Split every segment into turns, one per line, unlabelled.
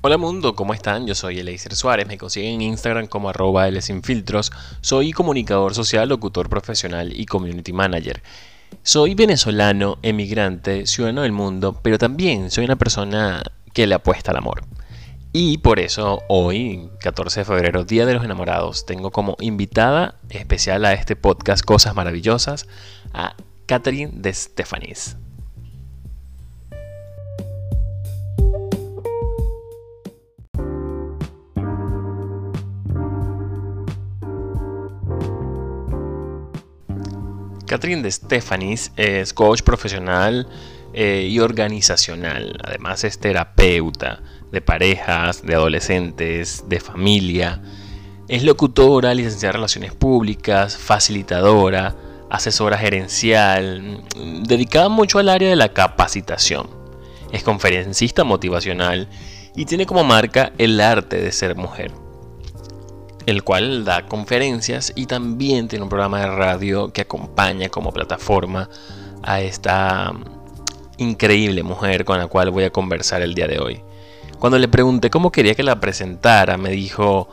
Hola mundo, ¿cómo están? Yo soy Eleiser Suárez, me consiguen en Instagram como arroba Filtros. Soy comunicador social, locutor profesional y community manager. Soy venezolano, emigrante, ciudadano del mundo, pero también soy una persona que le apuesta al amor. Y por eso hoy, 14 de febrero, Día de los Enamorados, tengo como invitada especial a este podcast Cosas Maravillosas a Catherine de Stefanis. Catherine de Stefanis es coach profesional eh, y organizacional. Además es terapeuta de parejas, de adolescentes, de familia. Es locutora, licenciada en Relaciones Públicas, facilitadora, asesora gerencial, dedicada mucho al área de la capacitación. Es conferencista motivacional y tiene como marca el arte de ser mujer el cual da conferencias y también tiene un programa de radio que acompaña como plataforma a esta increíble mujer con la cual voy a conversar el día de hoy. Cuando le pregunté cómo quería que la presentara, me dijo,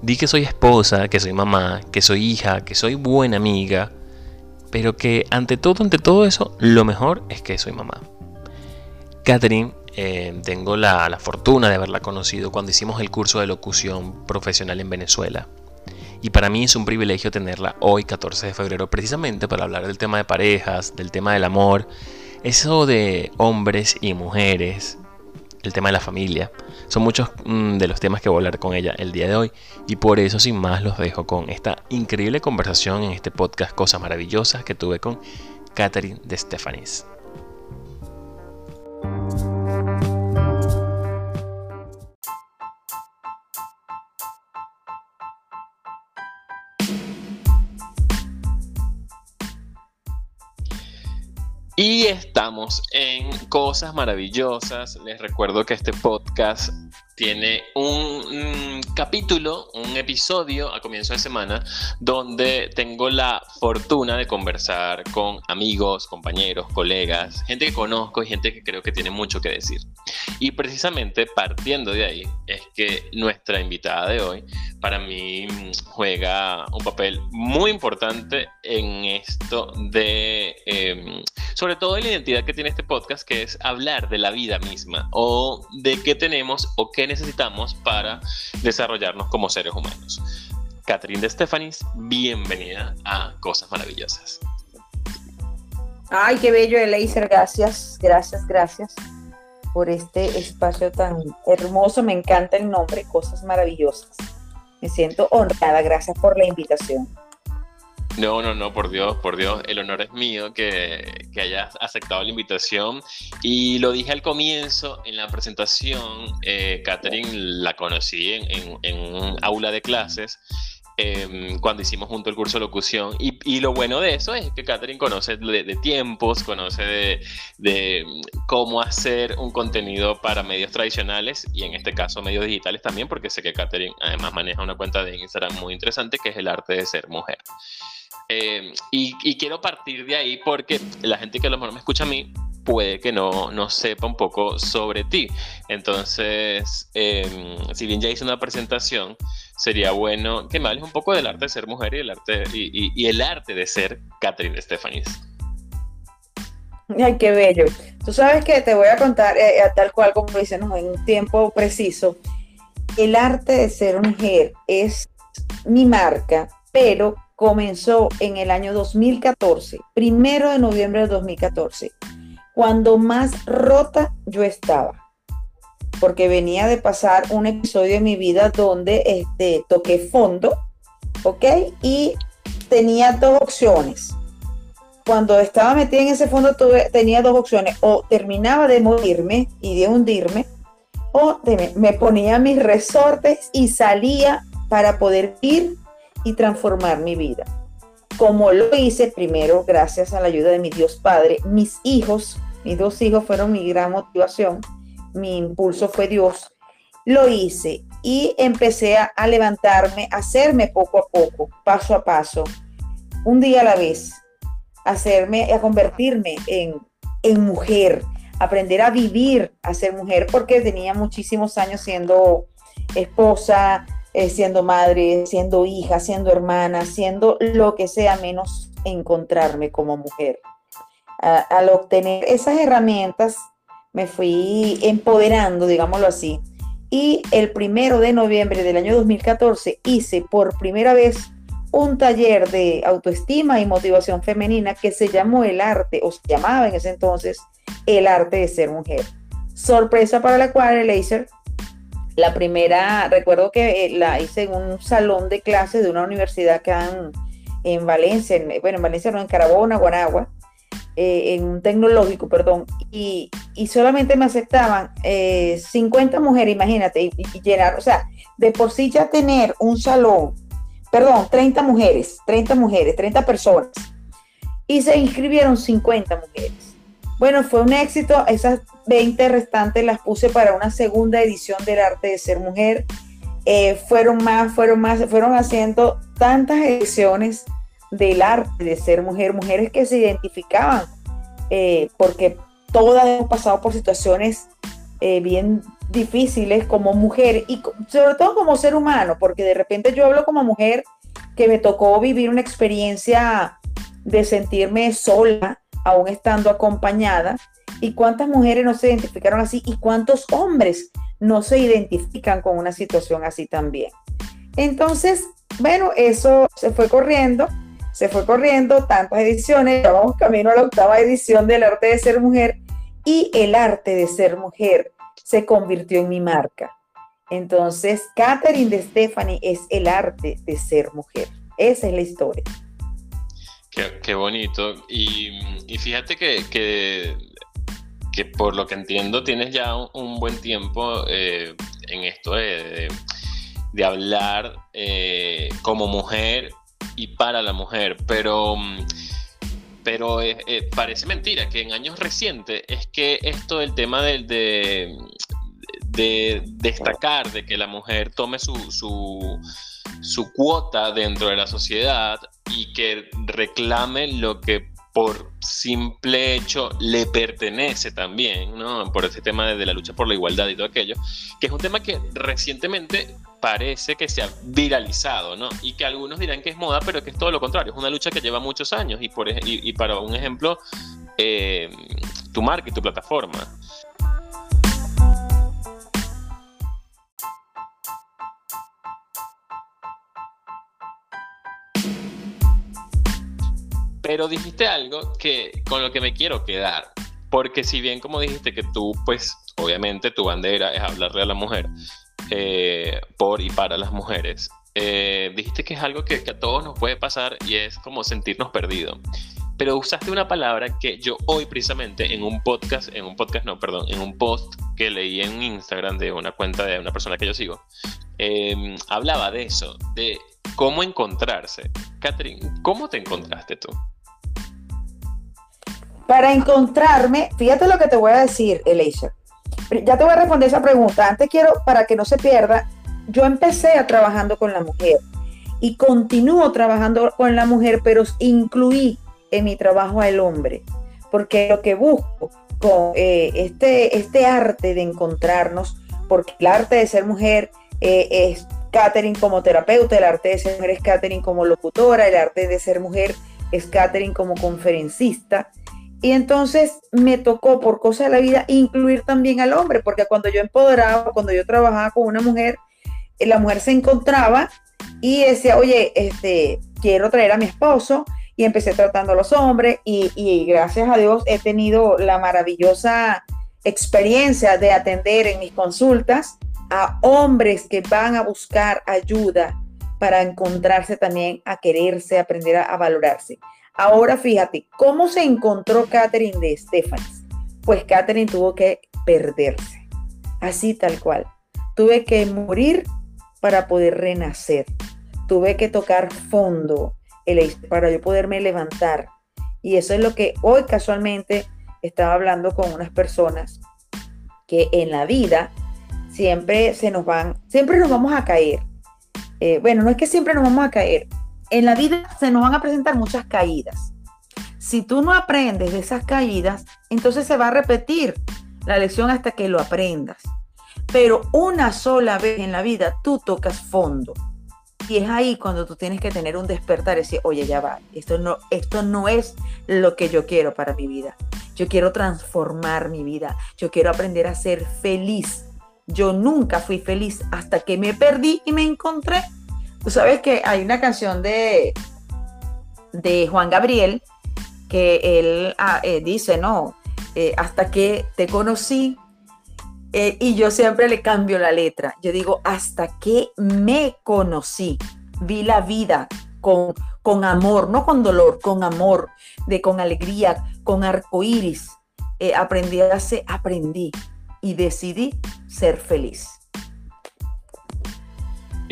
di que soy esposa, que soy mamá, que soy hija, que soy buena amiga, pero que ante todo, ante todo eso, lo mejor es que soy mamá. Catherine eh, tengo la, fortuna de haberla conocido cuando hicimos el curso de locución profesional en Venezuela. Y para mí es un privilegio tenerla hoy, 14 de febrero, precisamente para hablar del tema de parejas, del tema del amor, eso de hombres y mujeres, el tema de la familia. Son muchos mm, de los temas que voy a hablar con ella el día de hoy. Y por eso, sin más, los dejo con esta increíble conversación en este podcast Cosas Maravillosas que tuve con Catherine de Stefanis. Y estamos en Cosas Maravillosas. Les recuerdo que este podcast tiene un, capítulo, un episodio a comienzo de semana donde tengo la fortuna de conversar con amigos, compañeros, colegas, gente que conozco y gente que creo que tiene mucho que decir. Y precisamente partiendo de ahí es que nuestra invitada de hoy para mí juega un papel muy importante en esto de, em, sobre todo en la identidad que tiene este podcast, que es hablar de la vida misma o de qué tenemos o qué necesitamos para desarrollarnos como seres humanos. Catherine de Stefanis, bienvenida a Cosas Maravillosas.
Ay, qué bello, Eleiser, gracias, gracias, gracias por este espacio tan hermoso. Me encanta el nombre, Cosas Maravillosas. Me siento honrada, gracias por la invitación.
No, no, no, por Dios, por Dios, el honor es mío que, que hayas aceptado la invitación. Y lo dije al comienzo, en la presentación, eh, Catherine la conocí en, en, un aula de clases Em, cuando hicimos junto el curso de locución. Y, lo bueno de eso es que Catherine conoce de, tiempos, conoce de, cómo hacer un contenido para medios tradicionales y en este caso medios digitales también, porque sé que Catherine además maneja una cuenta de Instagram muy interesante que es el arte de ser mujer. Em, y, quiero partir de ahí porque la gente que a lo mejor me escucha a mí puede que no, no sepa un poco sobre ti. Entonces, em, si bien ya hice una presentación, sería bueno que me hables un poco del arte de ser mujer y el arte, y, el arte de ser Catherine Stefanis.
Ay, qué bello. Tú sabes que te voy a contar, eh, eh, tal cual como dicen, en un tiempo preciso, el arte de ser mujer es mi marca, pero comenzó en el año 2014, primero de noviembre de 2014, cuando más rota yo estaba porque venía de pasar un episodio de mi vida donde este, toqué fondo, ¿ok? Y tenía dos opciones. Cuando estaba metida en ese fondo tuve, tenía dos opciones, o terminaba de morirme y de hundirme, o me ponía mis resortes y salía para poder ir y transformar mi vida. Como lo hice primero, gracias a la ayuda de mi Dios Padre, mis hijos, mis dos hijos fueron mi gran motivación mi impulso fue Dios, lo hice y empecé a, levantarme, a hacerme poco a poco, paso a paso, un día a la vez, hacerme, a convertirme en, en mujer, aprender a vivir a ser mujer, porque tenía muchísimos años siendo esposa, eh, siendo madre, siendo hija, siendo hermana, siendo lo que sea menos encontrarme como mujer. al obtener esas herramientas, me fui empoderando, digámoslo así. Y el primero de noviembre del año 2014 hice por primera vez un taller de autoestima y motivación femenina que se llamó el arte, o se llamaba en ese entonces el arte de ser mujer. Sorpresa para la cual el laser, la primera, recuerdo que eh, la hice en un salón de clases de una universidad acá en, en Valencia, bueno, en Valencia no, en Carabona, Guanagua, eh, en un tecnológico, perdón, y, solamente me aceptaban 50 eh, mujeres, imagínate, y, y, llenar, o sea, de por sí ya tener un salón, perdón, 30 mujeres, 30 mujeres, 30 personas, y se inscribieron 50 mujeres. Bueno, fue un éxito, esas 20 restantes las puse para una segunda edición del arte de ser mujer. Eh, fueron más, fueron más, fueron haciendo tantas ediciones del arte de ser mujer, mujeres que se identificaban, eh, porque todas hemos pasado por situaciones eh, bien difíciles como mujer y sobre todo como ser humano, porque de repente yo hablo como mujer que me tocó vivir una experiencia de sentirme sola, aún estando acompañada, y cuántas mujeres no se identificaron así y cuántos hombres no se identifican con una situación así también. Entonces, bueno, eso se fue corriendo se fue corriendo tantas ediciones, ya camino a la octava edición del arte de ser mujer y el arte de ser mujer se convirtió en mi marca. Entonces, Catherine de Stephanie es el arte de ser mujer. Esa es la historia.
Qué, bonito. Y, fíjate que, que, por lo que entiendo tienes ya un, buen tiempo eh, en esto de, de, hablar eh, como mujer y para la mujer, pero, pero eh, parece mentira que en años recientes es que esto del tema de, de, de destacar, de que la mujer tome su, su, su cuota dentro de la sociedad y que reclame lo que por simple hecho le pertenece también, ¿no? Por ese tema de, la lucha por la igualdad y todo aquello, que es un tema que recientemente parece que se ha viralizado, ¿no? Y que algunos dirán que es moda, pero que es todo lo contrario, es una lucha que lleva muchos años y, por, y, para un ejemplo, eh, tu marca y tu plataforma. Pero dijiste algo que con lo que me quiero quedar. Porque si bien como dijiste que tú, pues obviamente tu bandera es hablarle a la mujer eh, por y para las mujeres, eh, dijiste que es algo que, a todos nos puede pasar y es como sentirnos perdidos. Pero usaste una palabra que yo hoy precisamente en un podcast, en un podcast no, perdón, en un post que leí en Instagram de una cuenta de una persona que yo sigo, eh, hablaba de eso, de cómo encontrarse. Catherine, ¿cómo te encontraste tú?
Para encontrarme, fíjate lo que te voy a decir, Elisha. Ya te voy a responder esa pregunta. Antes quiero, para que no se pierda, yo empecé a trabajando con la mujer y continúo trabajando con la mujer, pero incluí en mi trabajo al hombre, porque lo que busco con eh, este, este arte de encontrarnos, porque el arte de ser mujer eh, es Catherine como terapeuta, el arte de ser mujer es Catherine como locutora, el arte de ser mujer es Catherine como conferencista, y entonces me tocó por cosa de la vida incluir también al hombre, porque cuando yo empoderaba, cuando yo trabajaba con una mujer, eh, la mujer se encontraba y decía, oye, este, quiero traer a mi esposo y empecé tratando a los hombres y, y gracias a Dios he tenido la maravillosa experiencia de atender en mis consultas a hombres que van a buscar ayuda para encontrarse también, a quererse, aprender a valorarse. Ahora fíjate, ¿cómo se encontró Catherine de Stephens? Pues Catherine tuvo que perderse, así tal cual. Tuve que morir para poder renacer. Tuve que tocar fondo para yo poderme levantar. Y eso es lo que hoy casualmente estaba hablando con unas personas que en la vida siempre se nos van, siempre nos vamos a caer. Eh, bueno, no es que siempre nos vamos a caer, en la vida se nos van a presentar muchas caídas. Si tú no aprendes de esas caídas, entonces se va a repetir la lección hasta que lo aprendas. Pero una sola vez en la vida tú tocas fondo. Y es ahí cuando tú tienes que tener un despertar y decir, oye, ya va, esto no, esto no es lo que yo quiero para mi vida. Yo quiero transformar mi vida. Yo quiero aprender a ser feliz. Yo nunca fui feliz hasta que me perdí y me encontré. Tú sabes que hay una canción de, de Juan Gabriel que él ah, eh, dice, no, eh, hasta que te conocí, eh, y yo siempre le cambio la letra. Yo digo, hasta que me conocí, vi la vida con, con amor, no con dolor, con amor, de con alegría, con arcoíris. Eh, aprendí a hacer, aprendí y decidí ser feliz.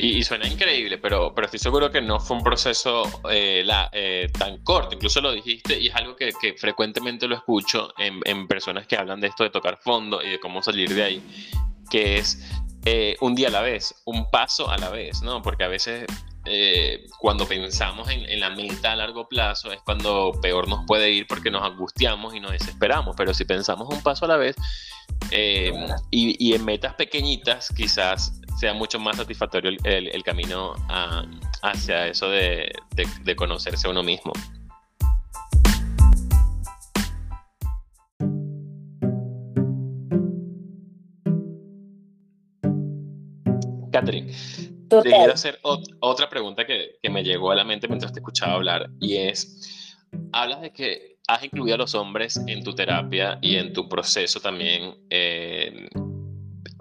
Y, suena increíble, pero, pero estoy seguro que no fue un proceso eh, eh, tan corto. Incluso lo dijiste y es algo que, frecuentemente lo escucho en, personas que hablan de esto de tocar fondo y de cómo salir de ahí, que es eh, un día a la vez, un paso a la vez, ¿no? Porque a veces cuando pensamos en, en, la meta a largo plazo es cuando peor nos puede ir porque nos angustiamos y nos desesperamos, pero si pensamos un paso a la vez y, y en metas pequeñitas quizás sea mucho más satisfactorio el, camino hacia eso de, conocerse a uno mismo. Catherine, te quiero hacer otra pregunta que, me llegó a la mente mientras te escuchaba hablar y es, hablas de que has incluido a los hombres en tu terapia y en tu proceso también eh,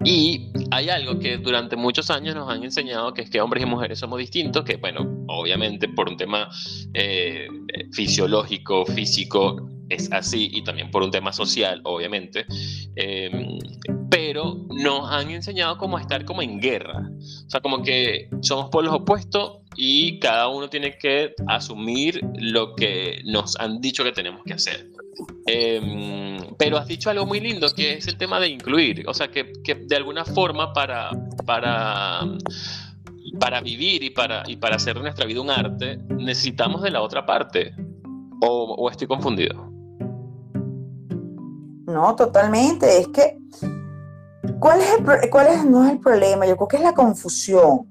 y hay algo que durante muchos años nos han enseñado, que es que hombres y mujeres somos distintos, que bueno, obviamente por un tema eh, fisiológico, físico, es así, y también por un tema social, obviamente, em, pero nos han enseñado como estar como en guerra, o sea, como que somos polos opuestos y cada uno tiene que asumir lo que nos han dicho que tenemos que hacer. Em, pero has dicho algo muy lindo que es el tema de incluir, o sea, que, que de alguna forma para, para, para vivir y para, y para hacer de nuestra vida un arte, necesitamos de la otra parte. ¿O, o estoy confundido?
No, totalmente. Es que, ¿cuál es, el, cuál es no es el problema? Yo creo que es la confusión.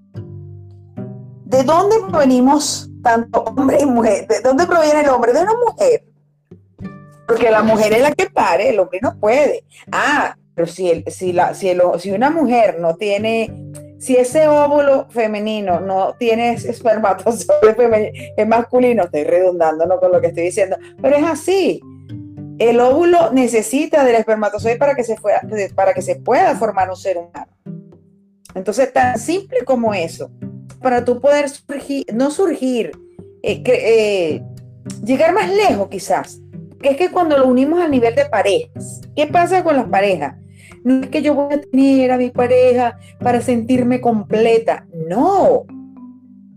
¿De dónde provenimos tanto hombre y mujer? ¿De dónde proviene el hombre? De una mujer. Porque la mujer es la que pare, el hombre no puede. Ah, pero si, si, la, si, si una mujer no tiene, si ese óvulo femenino no tiene espermatozoide es masculino, estoy redundando ¿no? con lo que estoy diciendo, pero es así. El óvulo necesita del espermatozoide para que se, para que se pueda formar un ser humano. Entonces, tan simple como eso, para tú poder surgir, no surgir, eh, eh, llegar más lejos quizás, que es que cuando lo unimos al nivel de parejas, ¿qué pasa con las parejas? No es que yo voy a tener a mi pareja para sentirme completa, no,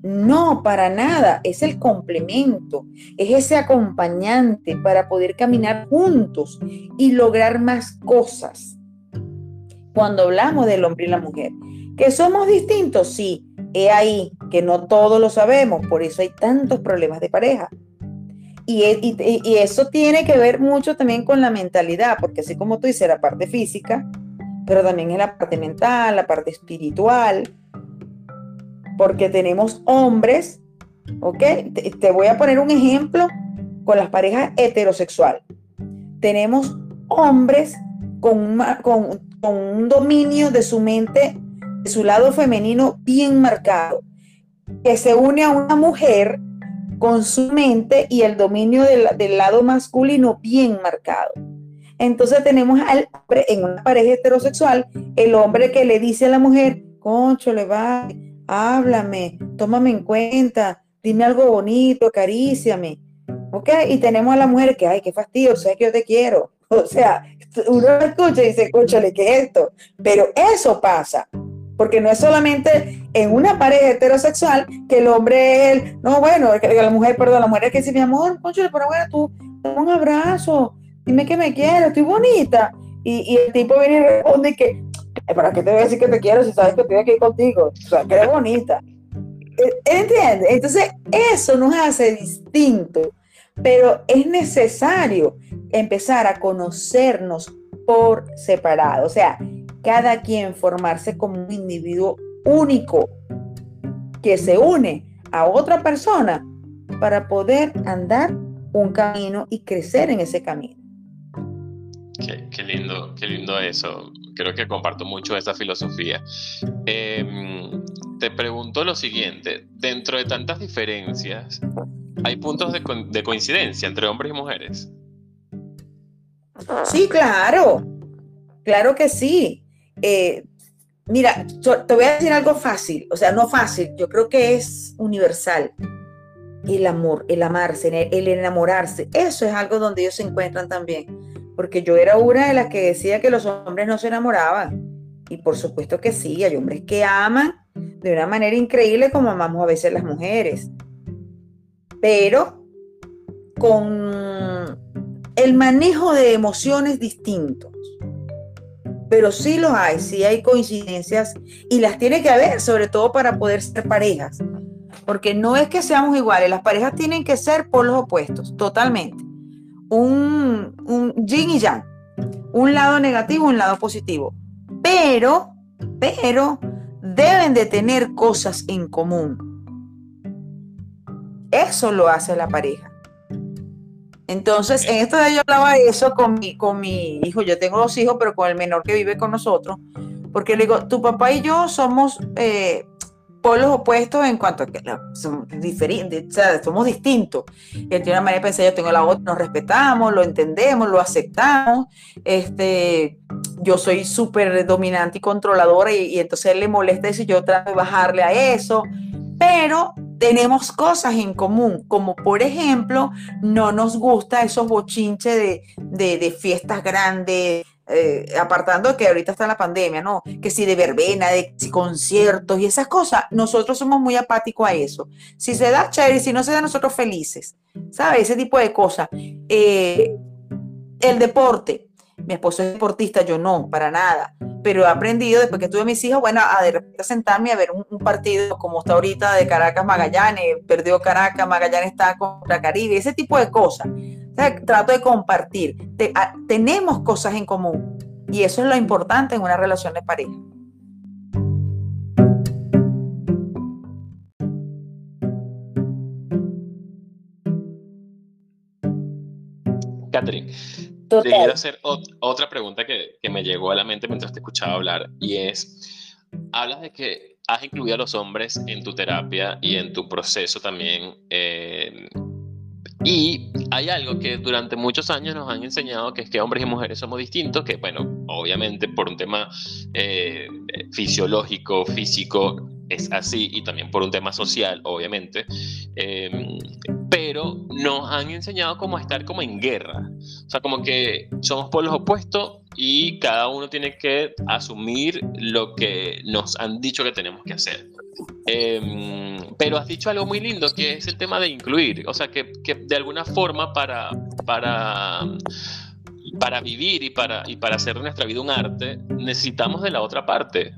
no, para nada, es el complemento, es ese acompañante para poder caminar juntos y lograr más cosas. Cuando hablamos del hombre y la mujer, que somos distintos, sí, he ahí que no todos lo sabemos, por eso hay tantos problemas de pareja. E, y, eso tiene que ver mucho también con la mentalidad, porque así como tú dices, la parte física, pero también es la parte mental, la parte espiritual, porque tenemos hombres, ¿ok? Te, voy a poner un ejemplo con las parejas heterosexuales. Tenemos hombres con, con, un dominio de su mente, de su lado femenino bien marcado, que se une a una mujer con su mente y el dominio del, lado masculino bien marcado. Entonces tenemos al hombre en una pareja heterosexual, el hombre que le dice a la mujer, concho, le va, háblame, tómame en cuenta, dime algo bonito, acaríciame. ¿Ok? Y tenemos a la mujer que, ay, qué fastidio, sé que yo te quiero. O sea, uno escucha y dice, escúchale, ¿qué es esto? Pero eso pasa porque no es solamente en una pareja heterosexual que el hombre es no, bueno, la mujer, perdón, la mujer que dice, mi amor, concho, pero bueno, tú, un abrazo, dime que me quieres, estoy bonita. Y, el tipo viene y responde que, ¿para qué te voy a decir que te quiero si sabes que estoy aquí contigo? O sea, que eres bonita. ¿Entiendes? Entonces, eso nos hace distinto. pero es necesario empezar a conocernos por separado, o sea, cada quien formarse como un individuo único que se une a otra persona para poder andar un camino y crecer en ese camino.
Qué, lindo, qué lindo eso. Creo que comparto mucho esa filosofía. Em, te pregunto lo siguiente, dentro de tantas diferencias, ¿hay puntos de, coincidencia entre hombres y mujeres?
Sí, claro, claro que sí. Eh, mira, te voy a decir algo fácil, o sea, no fácil, yo creo que es universal. El amor, el amarse, el enamorarse, eso es algo donde ellos se encuentran también. Porque yo era una de las que decía que los hombres no se enamoraban. Y por supuesto que sí, hay hombres que aman de una manera increíble como amamos a veces las mujeres. Pero con el manejo de emociones distintos. Pero sí los hay, sí hay coincidencias y las tiene que haber, sobre todo para poder ser parejas. Porque no es que seamos iguales, las parejas tienen que ser por los opuestos, totalmente. Un, un yin y yang, un lado negativo, un lado positivo. Pero, pero, deben de tener cosas en común. Eso lo hace la pareja. Entonces, en esto de yo hablaba de eso con mi, con mi hijo, yo tengo dos hijos, pero con el menor que vive con nosotros, porque le digo, tu papá y yo somos eh, polos opuestos en cuanto a que somos diferentes, o sea, somos distintos. Él tiene una manera de pensar, yo tengo la otra, nos respetamos, lo entendemos, lo aceptamos. Este, yo soy súper dominante y controladora y, y, entonces él le molesta eso y yo trato de bajarle a eso. Pero tenemos cosas en común, como por ejemplo, no nos gusta esos bochinches de, de fiestas grandes, eh, apartando que ahorita está la pandemia, ¿no? Que si de verbena, de conciertos y esas cosas, nosotros somos muy apáticos a eso. Si se da chévere, si no se da, nosotros felices, ¿sabes? Ese tipo de cosas. Eh, el deporte, mi esposo es deportista, yo no, para nada. Pero he aprendido después que tuve mis hijos, bueno, a de repente sentarme a ver un, partido como está ahorita de Caracas Magallanes, perdió Caracas, Magallanes está contra Caribe, ese tipo de cosas. Trato de compartir. tenemos cosas en común y eso es lo importante en una relación de pareja.
Catherine, te quiero hacer otra pregunta que, me llegó a la mente mientras te escuchaba hablar y es, hablas de que has incluido a los hombres en tu terapia y en tu proceso también. Eh, y hay algo que durante muchos años nos han enseñado, que es que hombres y mujeres somos distintos, que bueno, obviamente por un tema eh, fisiológico, físico, es así, y también por un tema social, obviamente. Eh, pero nos han enseñado como a estar como en guerra. O sea, como que somos polos opuestos y cada uno tiene que asumir lo que nos han dicho que tenemos que hacer. Em, pero has dicho algo muy lindo que es el tema de incluir. O sea, que, que de alguna forma para, para, para vivir y para, y para hacer de nuestra vida un arte, necesitamos de la otra parte.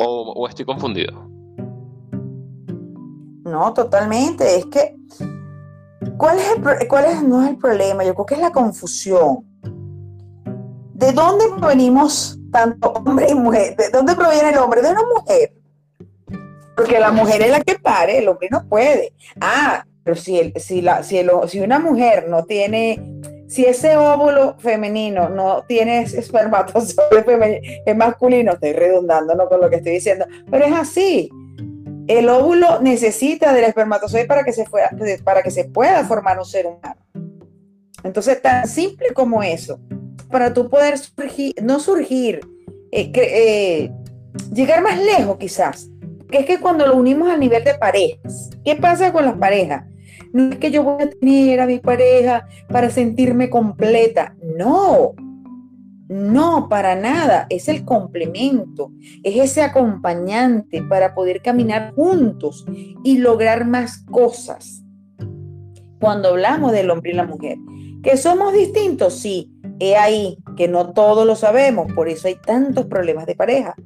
¿O, o estoy confundido?
No, totalmente. Es que ¿Cuál es, el, cuál es, no es el problema? Yo creo que es la confusión. ¿De dónde provenimos tanto hombre y mujer? ¿De dónde proviene el hombre? De una mujer. Porque la mujer es la que pare, el hombre no puede. Ah, pero si, el, si, la, si, el, si una mujer no tiene, si ese óvulo femenino no tiene espermatozoide femenino, es masculino, estoy redundando ¿no? con lo que estoy diciendo, pero es así. El óvulo necesita del espermatozoide para que se, para que se pueda formar un ser humano. Entonces, tan simple como eso, para tú poder surgir, no surgir, eh, eh, llegar más lejos quizás, es que cuando lo unimos al nivel de parejas, ¿qué pasa con las parejas? No es que yo voy a tener a mi pareja para sentirme completa, no, no, para nada, es el complemento, es ese acompañante para poder caminar juntos y lograr más cosas. Cuando hablamos del hombre y la mujer, que somos distintos, sí, he ahí que no todos lo sabemos, por eso hay tantos problemas de pareja.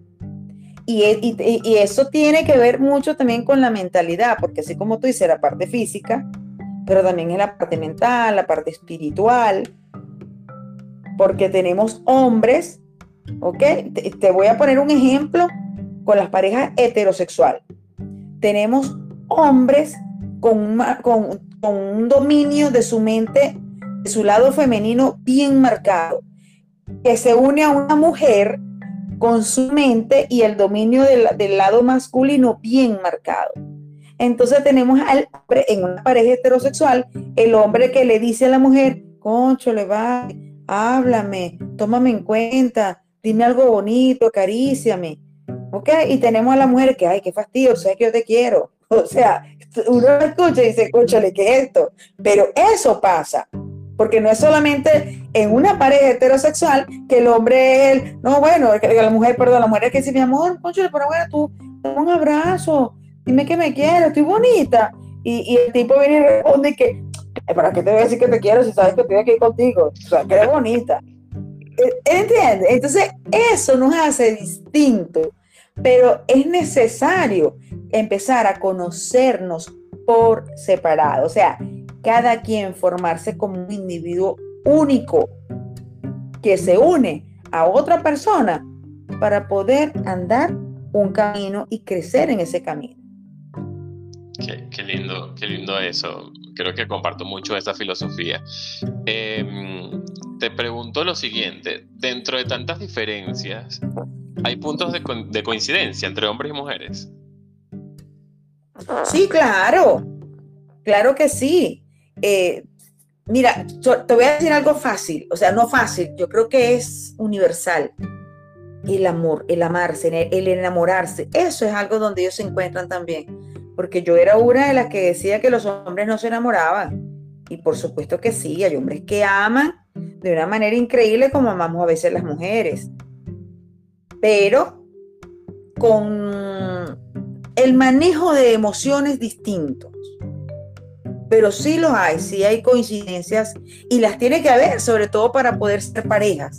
Y, y, eso tiene que ver mucho también con la mentalidad, porque así como tú dices, la parte física, pero también en la parte mental, la parte espiritual, porque tenemos hombres, ¿ok? Te, voy a poner un ejemplo con las parejas heterosexuales. Tenemos hombres con, un dominio de su mente, de su lado femenino bien marcado, que se une a una mujer con su mente y el dominio del, lado masculino bien marcado. Entonces tenemos al en una pareja heterosexual, el hombre que le dice a la mujer, concho, le va, háblame, tómame en cuenta, dime algo bonito, acaríciame. ¿Ok? Y tenemos a la mujer que, ay, qué fastidio, sabes que yo te quiero. O sea, uno escucha y dice, conchale, ¿qué es esto? Pero eso pasa. Porque no es solamente en una pareja heterosexual que el hombre es no, bueno, la mujer, perdón, la mujer es que dice, mi amor, conchale, pero bueno, tú, un abrazo, dime que me quieres, estoy bonita. Y, el tipo viene y responde que, ¿para qué te voy a decir que te quiero si sabes que estoy aquí contigo? O sea, que eres bonita. E, ¿Entiendes? Entonces, eso nos hace distinto, pero es necesario empezar a conocernos por separado, o sea, cada quien formarse como un individuo único que se une a otra persona para poder andar un camino y crecer en ese camino.
Qué, lindo, qué lindo eso. Creo que comparto mucho esa filosofía. Em, te pregunto lo siguiente, dentro de tantas diferencias, ¿hay puntos de, coincidencia entre hombres y mujeres?
Sí, claro, claro que sí. Eh, mira, te voy a decir algo fácil, o sea, no fácil, yo creo que es universal. El amor, el amarse, el enamorarse, eso es algo donde ellos se encuentran también porque yo era una de las que decía que los hombres no se enamoraban. Y por supuesto que sí, hay hombres que aman de una manera increíble como amamos a veces las mujeres. Pero con el manejo de emociones distintos. Pero sí los hay, sí hay coincidencias y las tiene que haber, sobre todo para poder ser parejas.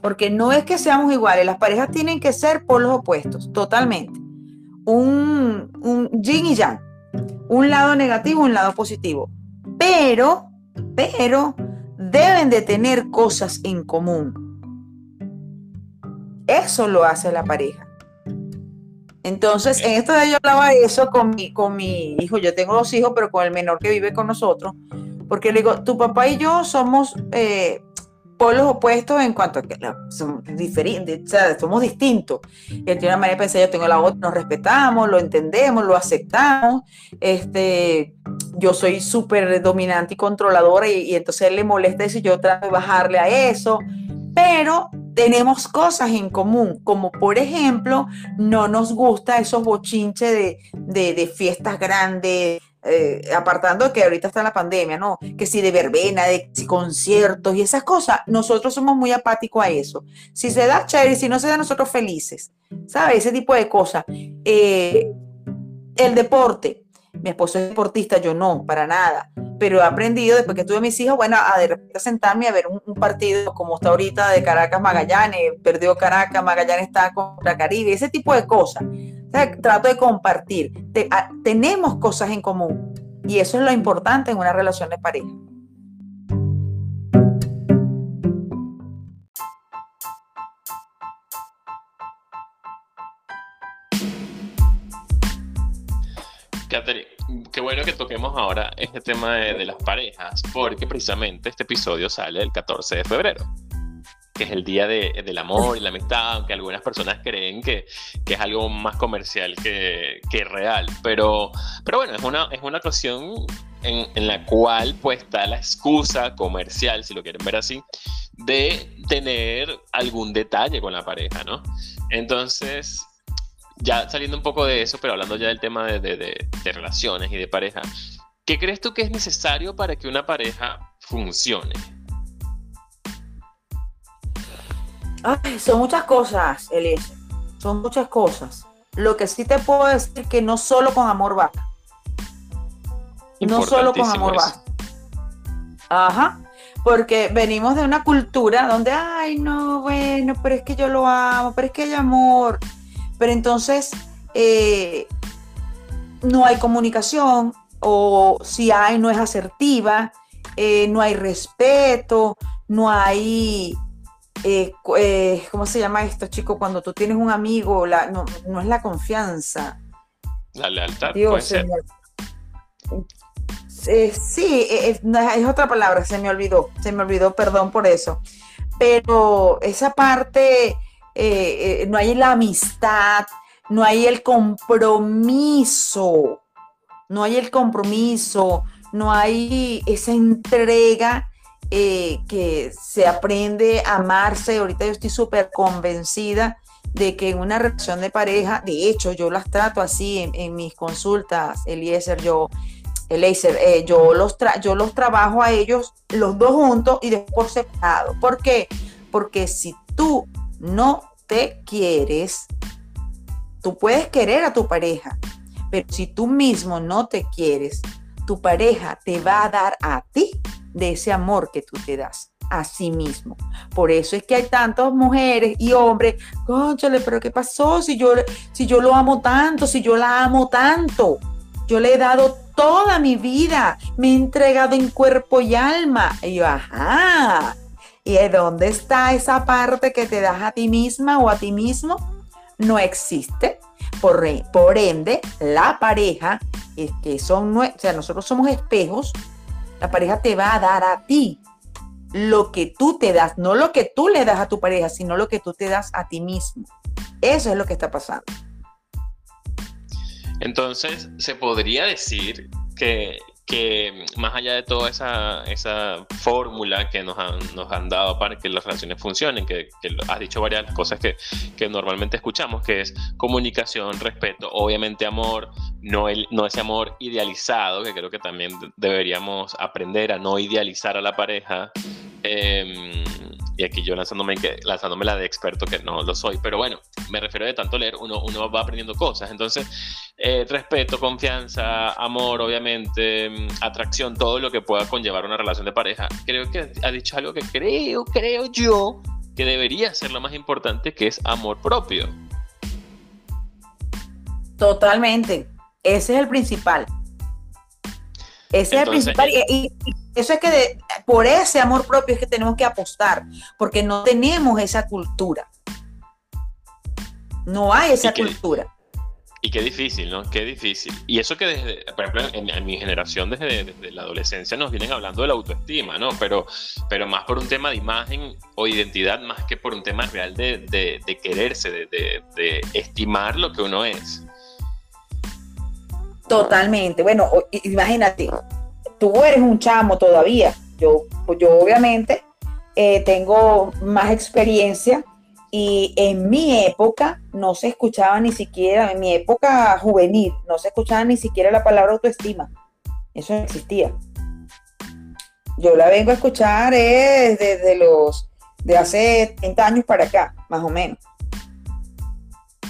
Porque no es que seamos iguales, las parejas tienen que ser por los opuestos, totalmente un, un yin y yang, un lado negativo, un lado positivo. Pero, pero, deben de tener cosas en común. Eso lo hace la pareja. Entonces, en esto de yo hablaba de eso con mi, con mi hijo. Yo tengo dos hijos, pero con el menor que vive con nosotros. Porque le digo, tu papá y yo somos eh, polos opuestos en cuanto a que somos diferentes, o sea, somos distintos. Él tiene una manera de pensar, yo tengo la otra, nos respetamos, lo entendemos, lo aceptamos. Este, yo soy súper dominante y controladora y, entonces él le molesta eso y yo trato de bajarle a eso. Pero tenemos cosas en común, como por ejemplo, no nos gusta esos bochinches de, de fiestas grandes, eh, apartando que ahorita está la pandemia, ¿no? Que si de verbena, de conciertos y esas cosas, nosotros somos muy apáticos a eso. Si se da, chévere, si no se da, nosotros felices, ¿sabes? Ese tipo de cosas. Eh, el deporte, mi esposo es deportista, yo no, para nada. Pero he aprendido después que tuve mis hijos, bueno, a de repente sentarme a ver un, partido como está ahorita de Caracas Magallanes, perdió Caracas, Magallanes está contra Caribe, ese tipo de cosas trato de compartir. tenemos cosas en común y eso es lo importante en una relación de pareja.
Catherine, qué bueno que toquemos ahora este tema de, de las parejas, porque precisamente este episodio sale el 14 de febrero que es el día del amor y la amistad, aunque algunas personas creen que, que es algo más comercial que, que, real. Pero, pero bueno, es una, es una ocasión en, en, la cual pues está la excusa comercial, si lo quieren ver así, de tener algún detalle con la pareja, ¿no? Entonces, ya saliendo un poco de eso, pero hablando ya del tema de, de, de relaciones y de pareja, ¿qué crees tú que es necesario para que una pareja funcione?
Ay, son muchas cosas, Elise. Son muchas cosas. Lo que sí te puedo decir que no solo con amor va. No solo con amor va. Ajá. Porque venimos de una cultura donde, ay, no, bueno, pero es que yo lo amo, pero es que hay amor. Pero entonces eh, no hay comunicación, o si hay, no es asertiva, eh, no hay respeto, no hay, eh, eh, ¿cómo se llama esto, chico? Cuando tú tienes un amigo, no, es la confianza.
La lealtad. puede ser.
sí, es, otra palabra, se me olvidó, se me olvidó, perdón por eso. Pero esa parte, no hay la amistad, no hay el compromiso, no hay el compromiso, no hay esa entrega eh, que se aprende a amarse. Ahorita yo estoy súper convencida de que en una relación de pareja, de hecho yo las trato así en, mis consultas, Eliezer, yo, Eliezer, eh, yo, los yo los trabajo a ellos los dos juntos y después separado. ¿Por qué? Porque si tú no te quieres, tú puedes querer a tu pareja, pero si tú mismo no te quieres, tu pareja te va a dar a ti de ese amor que tú te das a sí mismo. Por eso es que hay tantas mujeres y hombres, conchale, pero ¿qué pasó si yo, si yo lo amo tanto, si yo la amo tanto? Yo le he dado toda mi vida, me he entregado en cuerpo y alma. Y yo, ajá. ¿Y de dónde está esa parte que te das a ti misma o a ti mismo? No existe. Por, por ende, la pareja, es que son, o sea, nosotros somos espejos, la pareja te va a dar a ti lo que tú te das, no lo que tú le das a tu pareja, sino lo que tú te das a ti mismo. Eso es lo que está pasando.
Entonces, se podría decir que que más allá de toda esa, esa fórmula que nos han, nos han dado para que las relaciones funcionen, que, has dicho varias cosas que, que, normalmente escuchamos, que es comunicación, respeto, obviamente amor, no, el, no ese amor idealizado, que creo que también deberíamos aprender a no idealizar a la pareja. Eh, y aquí yo lanzándome, lanzándome la de experto que no lo soy, pero bueno, me refiero de tanto leer, uno, uno va aprendiendo cosas. Entonces, eh, respeto, confianza, amor, obviamente, mm, atracción, todo lo que pueda conllevar una relación de pareja. Creo que ha dicho algo que creo, creo yo, que debería ser lo más importante, que es amor propio.
Totalmente. Ese es el principal. Ese es el principal. Eh, y, eso es que por ese amor propio es que tenemos que apostar, porque no tenemos esa cultura. No hay esa cultura.
Y qué difícil, ¿no? Qué difícil. Y eso que desde, por ejemplo, en, mi generación, desde, la adolescencia, nos vienen hablando de la autoestima, ¿no? Pero, pero más por un tema de imagen o identidad, más que por un tema real de, de quererse, de, estimar lo que uno es.
Totalmente. Bueno, imagínate, tú eres un chamo todavía. Yo, pues yo obviamente eh, tengo más experiencia y en mi época no se escuchaba ni siquiera, en mi época juvenil, no se escuchaba ni siquiera la palabra autoestima. Eso no existía. Yo la vengo a escuchar desde los de hace 30 años para acá, más o menos.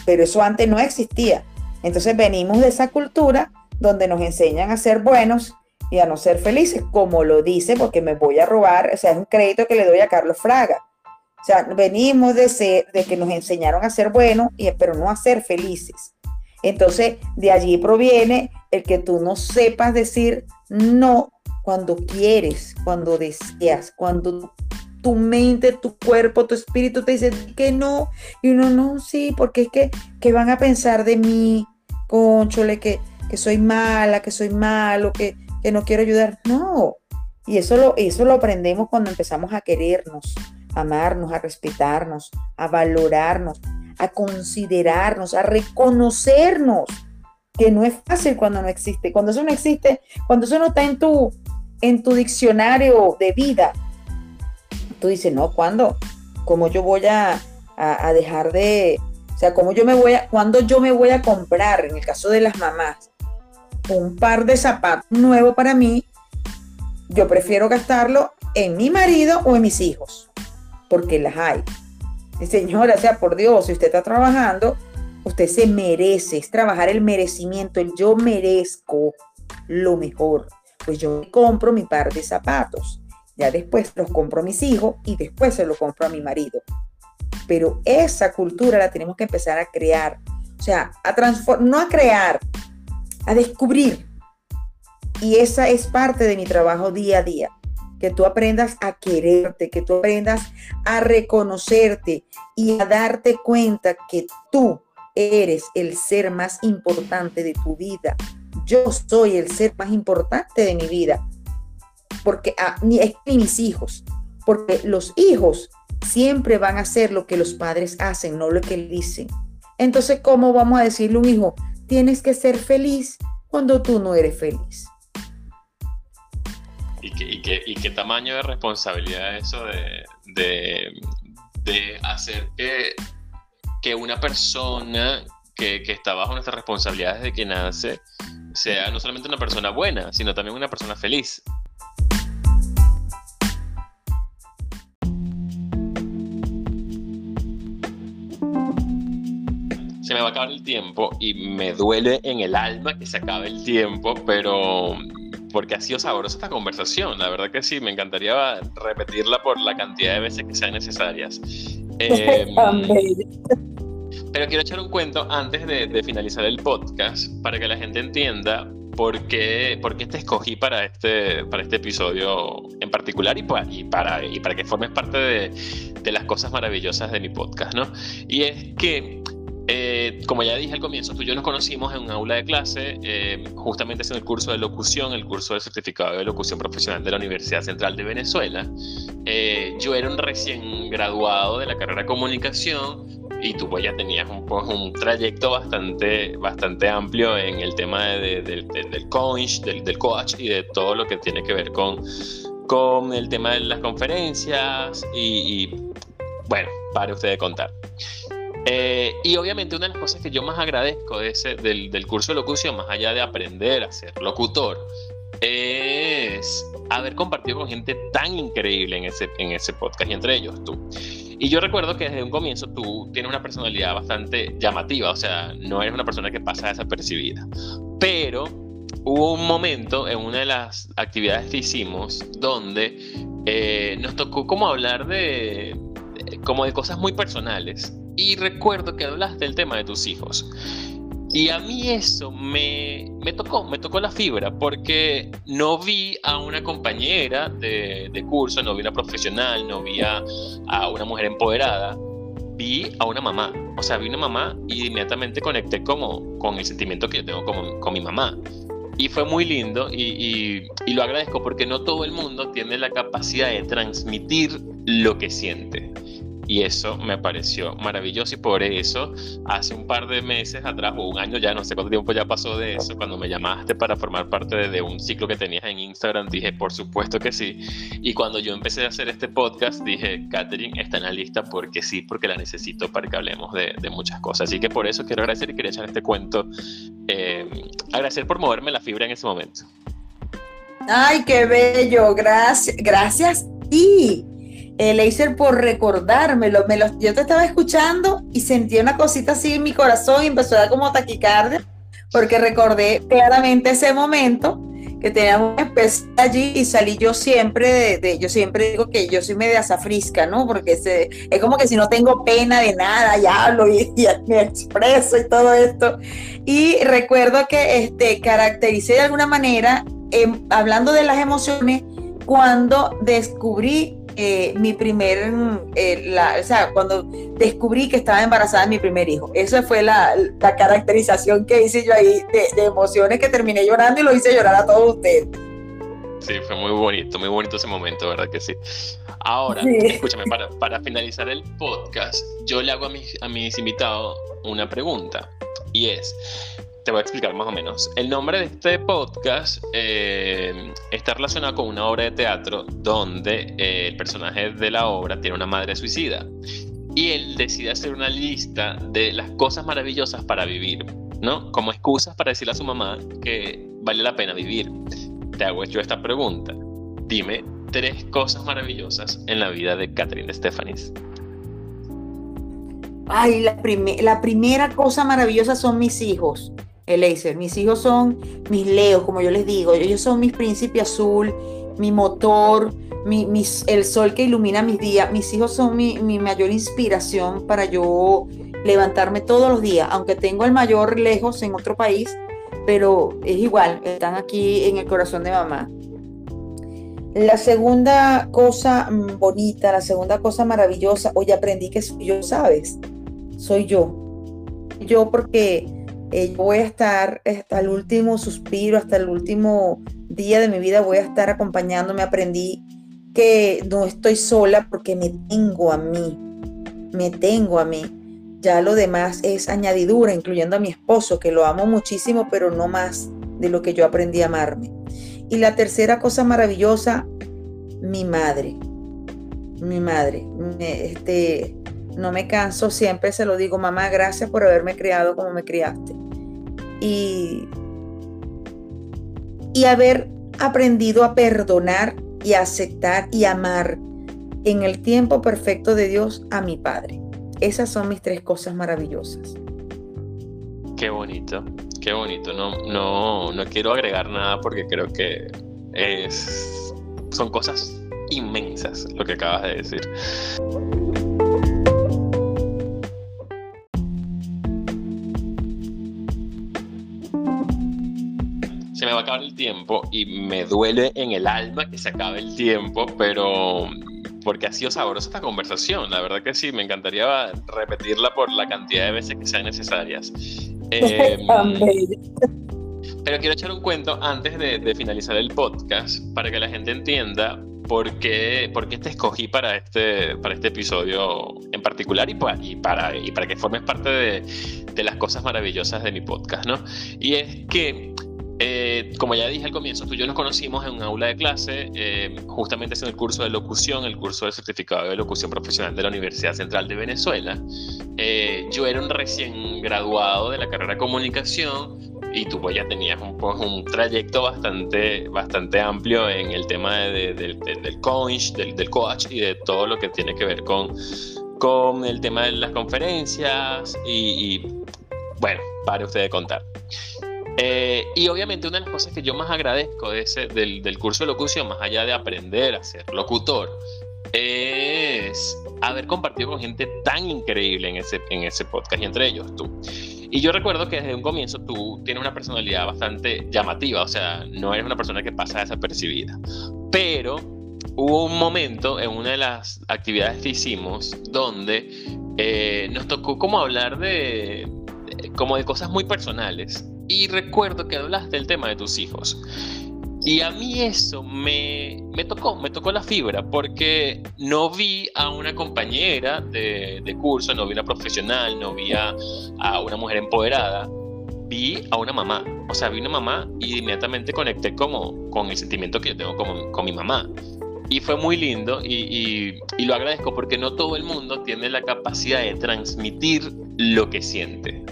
Pero eso antes no existía. Entonces venimos de esa cultura donde nos enseñan a ser buenos y a no ser felices, como lo dice, porque me voy a robar, o sea, es un crédito que le doy a Carlos Fraga. O sea, venimos de, ser, de que nos enseñaron a ser buenos, y, pero no a ser felices. Entonces, de allí proviene el que tú no sepas decir no cuando quieres, cuando deseas, cuando tu mente, tu cuerpo, tu espíritu te dicen que no, y uno no, sí, porque es que, que van a pensar de mí, conchole, que, que soy mala, que soy malo, que, que no quiero ayudar. No. Y eso lo, eso lo aprendemos cuando empezamos a querernos, a amarnos, a respetarnos, a valorarnos, a considerarnos, a reconocernos. Que no es fácil cuando no existe. Cuando eso no existe, cuando eso no está en tu, en tu diccionario de vida, tú dices, no, ¿cuándo? ¿Cómo yo voy a, a, dejar de, sea, cómo yo me voy a, cuándo yo me voy a comprar, en el caso de las mamás, un par de zapatos nuevo para mí, yo prefiero gastarlo en mi marido o en mis hijos, porque las hay. señora, sea por Dios, si usted está trabajando, usted se merece, es trabajar el merecimiento, el yo merezco lo mejor. Pues yo compro mi par de zapatos, ya después los compro a mis hijos y después se los compro a mi marido. Pero esa cultura la tenemos que empezar a crear, o sea, a transformar, no a crear, a descubrir. y esa es parte de mi trabajo día a día. Que tú aprendas a quererte, que tú aprendas a reconocerte y a darte cuenta que tú eres el ser más importante de tu vida. Yo soy el ser más importante de mi vida. Porque a, es ni mis hijos, porque los hijos siempre van a hacer lo que los padres hacen, no lo que dicen. Entonces, ¿cómo vamos a decirle a un hijo? Tienes que ser feliz cuando tú no eres feliz.
¿Y qué, y qué, tamaño de responsabilidad eso de, de, hacer que, que, una persona que, que está bajo nuestras responsabilidades desde que nace sea no solamente una persona buena, sino también una persona feliz? Se me va a acabar el tiempo y me duele en el alma que se acabe el tiempo, pero porque ha sido sabrosa esta conversación, la verdad que sí, me encantaría repetirla por la cantidad de veces que sean necesarias. Em, pero quiero echar un cuento antes de, finalizar el podcast para que la gente entienda por qué, por qué te escogí para este, para este episodio en particular y, para, y, para, y para que formes parte de, de las cosas maravillosas de mi podcast, ¿no? Y es que eh, como ya dije al comienzo, tú y yo nos conocimos en un aula de clase, eh, justamente en el curso de locución, el curso de certificado de locución profesional de la Universidad Central de Venezuela. Eh, yo era un recién graduado de la carrera de comunicación y tú pues ya tenías un, pues, un trayecto bastante, bastante amplio en el tema del coach, del, del coach y de todo lo que tiene que ver con, con el tema de las conferencias y, y bueno, para usted de contar. Eh, y obviamente una de las cosas que yo más agradezco de ese, del, del, curso de locución, más allá de aprender a ser locutor, es haber compartido con gente tan increíble en ese, en ese podcast, y entre ellos tú. Y yo recuerdo que desde un comienzo tú tienes una personalidad bastante llamativa, o sea, no eres una persona que pasa desapercibida. Pero hubo un momento en una de las actividades que hicimos donde eh, nos tocó como hablar de, como de cosas muy personales y recuerdo que hablaste del tema de tus hijos. Y a mí eso me, me, tocó, me tocó la fibra, porque no vi a una compañera de, de curso, no vi a una profesional, no vi a, una mujer empoderada, vi a una mamá. O sea, vi una mamá y inmediatamente conecté como, con el sentimiento que yo tengo con, con mi mamá. Y fue muy lindo y, y lo agradezco porque no todo el mundo tiene la capacidad de transmitir lo que siente y eso me pareció maravilloso y por eso hace un par de meses atrás o un año ya, no sé cuánto tiempo ya pasó de eso, cuando me llamaste para formar parte de, un ciclo que tenías en Instagram, dije por supuesto que sí. Y cuando yo empecé a hacer este podcast, dije, Katherine está en la lista porque sí, porque la necesito para que hablemos de, muchas cosas. Así que por eso quiero agradecer y quería echar este cuento, eh, agradecer por moverme la fibra en ese momento.
Ay, qué bello, gracias, gracias. Y Leiser por recordármelo. Me yo te estaba escuchando y sentí una cosita así en mi corazón y empezó a dar como taquicardia, porque recordé claramente ese momento que teníamos un especie allí y salí yo siempre de, yo siempre digo que yo soy media zafrisca, ¿no? Porque es como que si no tengo pena de nada, ya hablo y, me expreso y todo esto. Y recuerdo que este, caractericé de alguna manera, em, hablando de las emociones, cuando descubrí eh, mi primer, eh, o sea, cuando descubrí que estaba embarazada de mi primer hijo. Esa fue la, la caracterización que hice yo ahí de, emociones que terminé llorando y lo hice llorar a todos ustedes.
Sí, fue muy bonito, muy bonito ese momento, ¿verdad que sí? Ahora, escúchame, para, para, finalizar el podcast, yo le hago a mis, a mis invitados una pregunta y es, te voy a explicar más o menos. El nombre de este podcast eh, está relacionado con una obra de teatro donde eh, el personaje de la obra tiene una madre suicida y él decide hacer una lista de las cosas maravillosas para vivir, ¿no? Como excusas para decirle a su mamá que vale la pena vivir. Te hago yo esta pregunta. Dime tres cosas maravillosas en la vida de Catherine de.
Ay, la primera cosa maravillosa son mis hijos el Mis hijos son mis leos, como yo les digo. Ellos son mis príncipe azul, mi motor, mi, el sol que ilumina mis días. Mis hijos son mi, mayor inspiración para yo levantarme todos los días. Aunque tengo el mayor lejos en otro país, pero es igual, están aquí en el corazón de mamá. La segunda cosa bonita, la segunda cosa maravillosa, hoy aprendí que yo, ¿sabes? Soy yo. Yo porque eh, voy a estar hasta el último suspiro, hasta el último día de mi vida, voy a estar acompañándome. Aprendí que no estoy sola porque me tengo a mí, me tengo a mí. Ya lo demás es añadidura, incluyendo a mi esposo, que lo amo muchísimo, pero no más de lo que yo aprendí a amarme. Y la tercera cosa maravillosa, mi madre. Mi madre. este, no me canso, siempre se lo digo, mamá, gracias por haberme criado como me criaste. Y, y haber aprendido a perdonar y aceptar y amar en el tiempo perfecto de Dios a mi Padre. Esas son mis tres cosas maravillosas.
Qué bonito. Qué bonito, no, no, no quiero agregar nada porque creo que es, son cosas inmensas lo que acabas de decir. Se me va a acabar el tiempo y me duele en el alma que se acabe el tiempo, pero porque ha sido sabrosa esta conversación. La verdad que sí, me encantaría repetirla por la cantidad de veces que sean necesarias. Em, pero quiero echar un cuento antes de, finalizar el podcast para que la gente entienda por qué, por qué te escogí para este, para este episodio en particular y, para, y, para, y para que formes parte de, de las cosas maravillosas de mi podcast, ¿no? Y es que eh, como ya dije al comienzo, tú y yo nos conocimos en un aula de clase, eh, justamente en el curso de locución, el curso del certificado de locución profesional de la Universidad Central de Venezuela. Eh, yo era un recién graduado de la carrera de comunicación y tú pues ya tenías un, pues, un trayecto bastante, bastante amplio en el tema del coach, del, del coach y de todo lo que tiene que ver con, con el tema de las conferencias y, y bueno, para usted de contar. Eh, y obviamente una de las cosas que yo más agradezco de ese, del, del, curso de locución, más allá de aprender a ser locutor, es haber compartido con gente tan increíble en ese, en ese podcast y entre ellos tú. Y yo recuerdo que desde un comienzo tú tienes una personalidad bastante llamativa, o sea, no eres una persona que pasa desapercibida. Pero hubo un momento en una de las actividades que hicimos donde eh, nos tocó como hablar de, como de cosas muy personales y recuerdo que hablaste del tema de tus hijos. Y a mí eso me, me, tocó, me tocó la fibra, porque no vi a una compañera de, de curso, no vi a una profesional, no vi a, a, una mujer empoderada, vi a una mamá. O sea, vi una mamá y inmediatamente conecté como, con el sentimiento que yo tengo como, con mi mamá. Y fue muy lindo y, y, y lo agradezco porque no todo el mundo tiene la capacidad de transmitir lo que siente.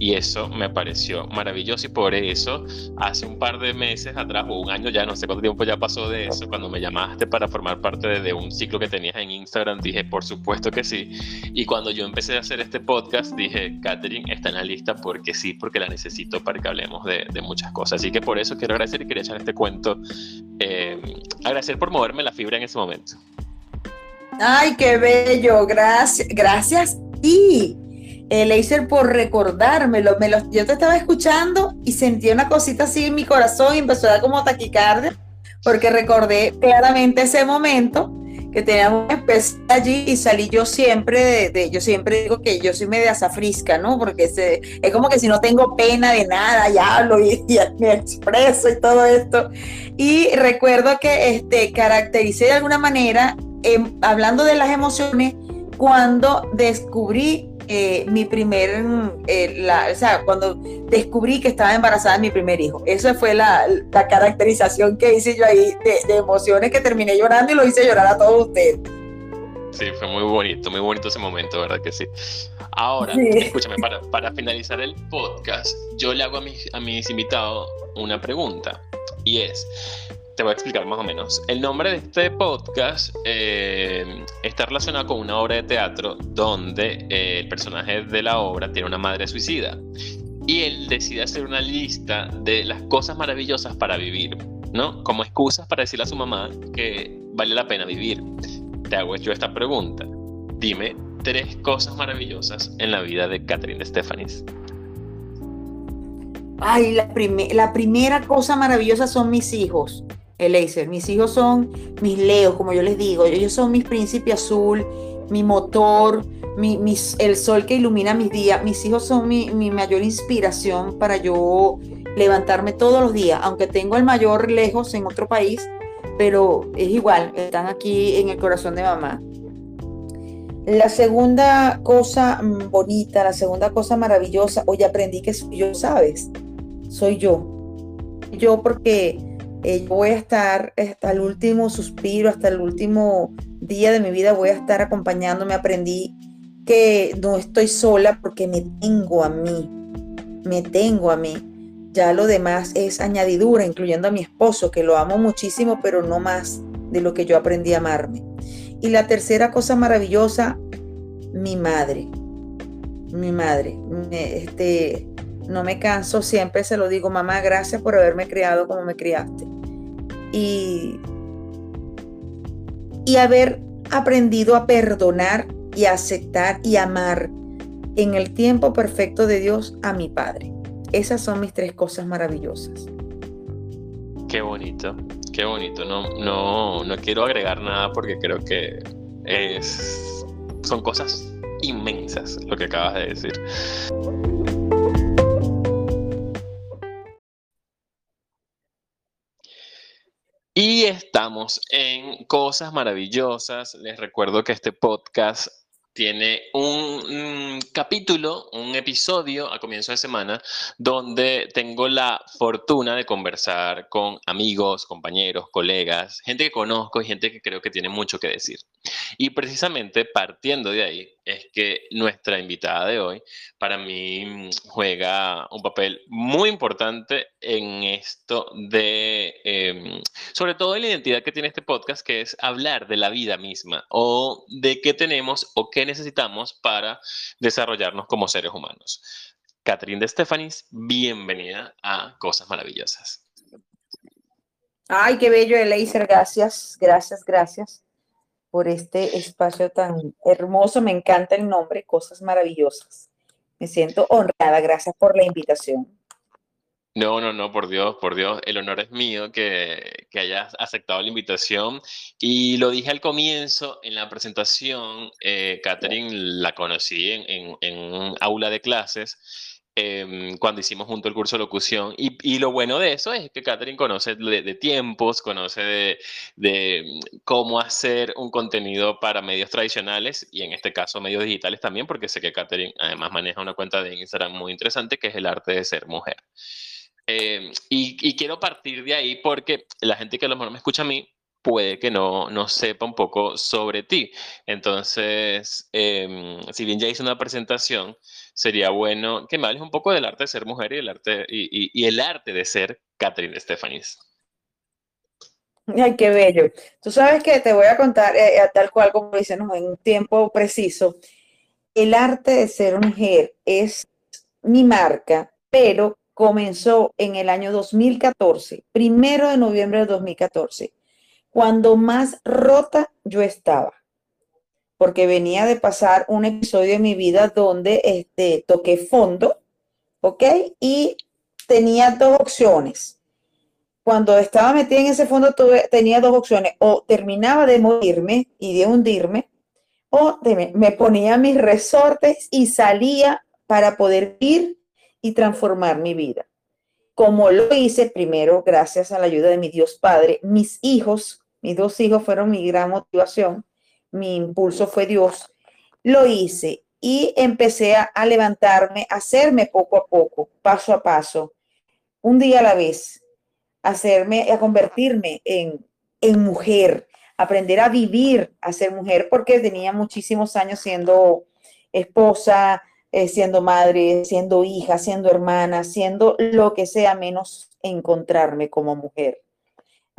Y eso me pareció maravilloso y por eso hace un par de meses atrás, o un año ya, no sé cuánto tiempo ya pasó de eso, cuando me llamaste para formar parte de, un ciclo que tenías en Instagram, dije, por supuesto que sí. Y cuando yo empecé a hacer este podcast, dije, Catherine está en la lista porque sí, porque la necesito para que hablemos de, muchas cosas. Así que por eso quiero agradecer y quería echar este cuento, eh, agradecer por moverme la fibra en ese momento.
Ay, qué bello, gracias, gracias. Y Leiser por recordármelo. Me yo te estaba escuchando y sentí una cosita así en mi corazón y empezó a dar como taquicardia, porque recordé claramente ese momento que teníamos una especie allí y salí yo siempre de, yo siempre digo que yo soy media zafrisca, ¿no? Porque se, es como que si no tengo pena de nada, ya hablo y, me expreso y todo esto. Y recuerdo que este, caractericé de alguna manera, em, hablando de las emociones, cuando descubrí eh, mi primer, eh, o sea, cuando descubrí que estaba embarazada de mi primer hijo. Esa fue la, la caracterización que hice yo ahí de, emociones que terminé llorando y lo hice llorar a todos ustedes.
Sí, fue muy bonito, muy bonito ese momento, ¿verdad que sí? Ahora, escúchame, para, para, finalizar el podcast, yo le hago a mis, a mis invitados una pregunta y es, te voy a explicar más o menos. El nombre de este podcast eh, está relacionado con una obra de teatro donde eh, el personaje de la obra tiene una madre suicida y él decide hacer una lista de las cosas maravillosas para vivir, ¿no? Como excusas para decirle a su mamá que vale la pena vivir. Te hago yo esta pregunta. Dime tres cosas maravillosas en la vida de Catherine de Stefanis.
Ay, la, la primera cosa maravillosa son mis hijos, Eleiser. Mis hijos son mis leos, como yo les digo. Ellos son mis príncipe azul, mi motor, el sol que ilumina mis días. Mis hijos son mi, mi mayor inspiración para yo levantarme todos los días, aunque tengo el mayor lejos en otro país, pero es igual, están aquí en el corazón de mamá. La segunda cosa bonita, la segunda cosa maravillosa, hoy aprendí que yo, ¿sabes? Soy yo. Yo porque eh, voy a estar hasta el último suspiro, hasta el último día de mi vida, voy a estar acompañándome. Aprendí que no estoy sola porque me tengo a mí, me tengo a mí. Ya lo demás es añadidura, incluyendo a mi esposo, que lo amo muchísimo, pero no más de lo que yo aprendí a amarme. Y la tercera cosa maravillosa, mi madre. Mi madre. este, no me canso, siempre se lo digo, mamá, gracias por haberme criado como me criaste. Y, y haber aprendido a perdonar y aceptar y amar en el tiempo perfecto de Dios a mi Padre. Esas son mis tres cosas maravillosas.
Qué bonito, qué bonito. No, no, no quiero agregar nada porque creo que es, son cosas inmensas lo que acabas de decir. Y estamos en Cosas Maravillosas. Les recuerdo que este podcast tiene un, capítulo, un episodio a comienzo de semana donde tengo la fortuna de conversar con amigos, compañeros, colegas, gente que conozco y gente que creo que tiene mucho que decir. Y precisamente partiendo de ahí es que nuestra invitada de hoy para mí mm, juega un papel muy importante en esto de, em, sobre todo en la identidad que tiene este podcast, que es hablar de la vida misma o de qué tenemos o qué necesitamos para desarrollarnos como seres humanos. Catherine de Stefanis, bienvenida a Cosas Maravillosas.
Ay, qué bello, Eleiser, gracias, gracias, gracias por este espacio tan hermoso. Me encanta el nombre, Cosas Maravillosas. Me siento honrada. Gracias por la invitación.
No, no, no, por Dios, por Dios, el honor es mío que, que hayas aceptado la invitación. Y lo dije al comienzo, en la presentación, eh, Catherine la conocí en, en, un aula de clases Em, cuando hicimos junto el curso de locución. Y, y, lo bueno de eso es que Catherine conoce de, tiempos, conoce de, de, mm, cómo hacer un contenido para medios tradicionales y en este caso medios digitales también, porque sé que Catherine además maneja una cuenta de Instagram muy interesante que es el arte de ser mujer. Em, y, quiero partir de ahí porque la gente que a lo mejor me escucha a mí puede que no, no sepa un poco sobre ti. Entonces, em, si bien ya hice una presentación, sería bueno que me hables un poco del arte de ser mujer y el arte, y, el arte de ser Catherine Stefanis.
Ay, qué bello. Tú sabes que te voy a contar, eh, eh, tal cual como dicen, en un tiempo preciso, el arte de ser mujer es mi marca, pero comenzó en el año 2014, primero de noviembre de 2014 cuando más rota yo estaba, porque venía de pasar un episodio de mi vida donde este, toqué fondo, ¿ok? Y tenía dos opciones. Cuando estaba metida en ese fondo tuve, tenía dos opciones, o terminaba de morirme y de hundirme, o me ponía mis resortes y salía para poder ir y transformar mi vida. Como lo hice primero, gracias a la ayuda de mi Dios Padre, mis hijos mis dos hijos fueron mi gran motivación, mi impulso fue Dios. Lo hice y empecé a, levantarme, a hacerme poco a poco, paso a paso, un día a la vez, hacerme, a convertirme en, en mujer, aprender a vivir, a ser mujer, porque tenía muchísimos años siendo esposa, eh, siendo madre, siendo hija, siendo hermana, siendo lo que sea menos encontrarme como mujer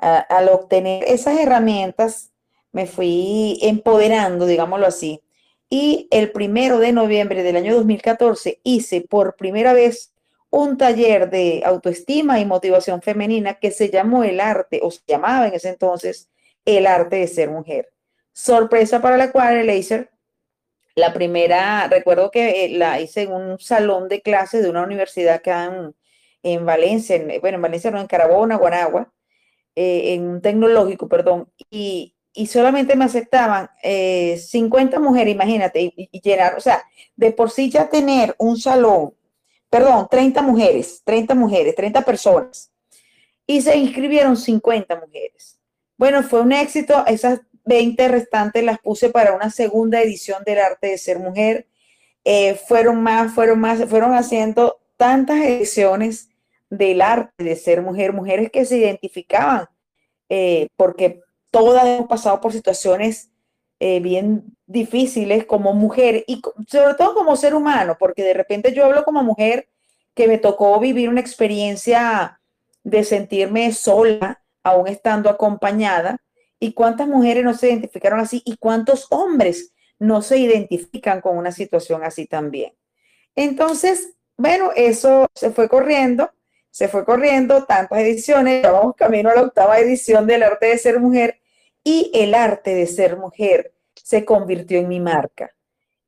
al obtener esas herramientas, me fui empoderando, digámoslo así. Y el primero de noviembre del año 2014 hice por primera vez un taller de autoestima y motivación femenina que se llamó el arte, o se llamaba en ese entonces el arte de ser mujer. Sorpresa para la cual el laser, la primera, recuerdo que eh, la hice en un salón de clases de una universidad acá en, en Valencia, bueno, en Valencia no, en Carabona, Guanagua, eh, en un tecnológico, perdón, y, solamente me aceptaban 50 mujeres, imagínate, y, y, llenar, o sea, de por sí ya tener un salón, perdón, 30 mujeres, 30 mujeres, 30 personas, y se inscribieron 50 mujeres. Bueno, fue un éxito, esas 20 restantes las puse para una segunda edición del arte de ser mujer. Eh, fueron más, fueron más, fueron haciendo tantas ediciones del arte de ser mujer, mujeres que se identificaban, eh, porque todas hemos pasado por situaciones eh, bien difíciles como mujer y sobre todo como ser humano, porque de repente yo hablo como mujer que me tocó vivir una experiencia de sentirme sola, aún estando acompañada, ¿Y cuántas mujeres no se identificaron así? ¿Y cuántos hombres no se identifican con una situación así también? Entonces, bueno, eso se fue corriendo, se fue corriendo, tantas ediciones, vamos camino a la octava edición del arte de ser mujer y el arte de ser mujer se convirtió en mi marca.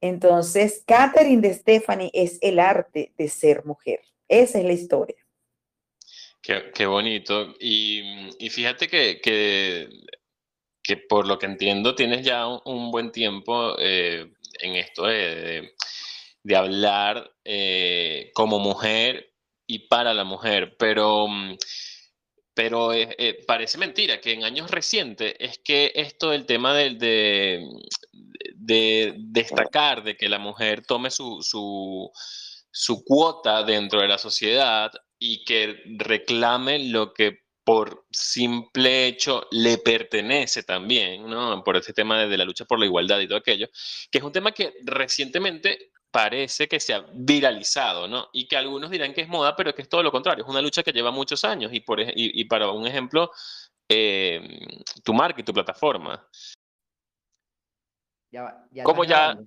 Entonces, Catherine de Stephanie es el arte de ser mujer. Esa es la historia.
Qué, bonito. Y, fíjate que, que que por lo que entiendo tienes ya un, buen tiempo eh, en esto de, hablar eh, como mujer y para la mujer, pero, mm, pero eh, parece mentira que en años recientes es que esto del tema de, de, de destacar, de que la mujer tome su, su, su cuota dentro de la sociedad y que reclame lo que por simple hecho le pertenece también, ¿no? Por ese tema de, la lucha por la igualdad y todo aquello, que es un tema que recientemente parece que se ha viralizado, ¿no? Y que algunos dirán que es moda, pero que es todo lo contrario, es una lucha que lleva muchos años y, por, y, para un ejemplo, eh, tu marca y tu plataforma.
Ya, ya
¿Cómo ya?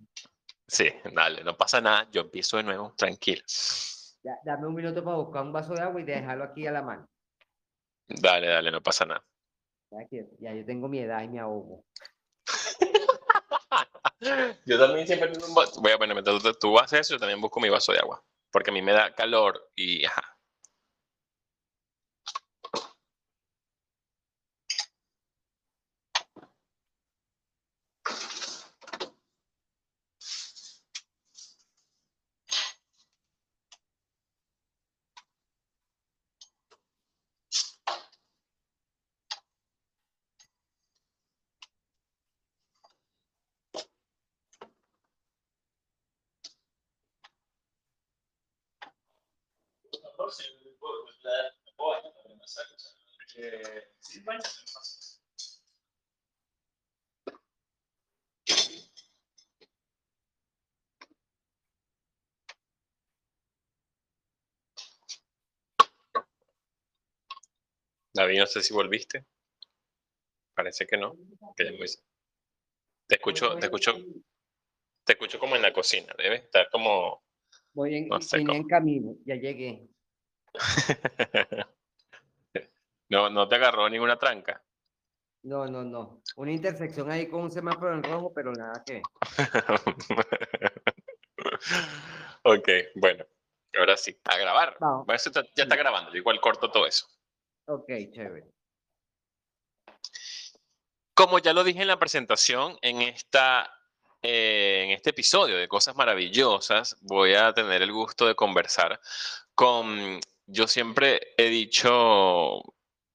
Sí, dale, no pasa nada, yo empiezo de nuevo, tranquilo.
dame un minuto para buscar un vaso de agua y dejarlo aquí a la mano.
Dale, dale, no pasa nada.
Ya, yo tengo mi edad y me ahogo.
yo también siempre tengo un vaso. Voy a poner, mientras tú, haces eso, yo también busco mi vaso de agua. Porque a mí me da calor y ajá. David, no sé si volviste. Parece que no. Te escucho, te escucho, te escucho como en la cocina. Debe estar como.
Voy en, en camino, ya llegué.
no, no te agarró ninguna tranca.
No, no, no. Una intersección ahí con un semáforo en rojo, pero nada que.
ok, bueno. Ahora sí, a grabar. ya está grabando, igual corto todo eso.
Ok, chévere.
Como ya lo dije en la presentación, en, esta, eh, en este episodio de Cosas Maravillosas, voy a tener el gusto de conversar con yo siempre he dicho,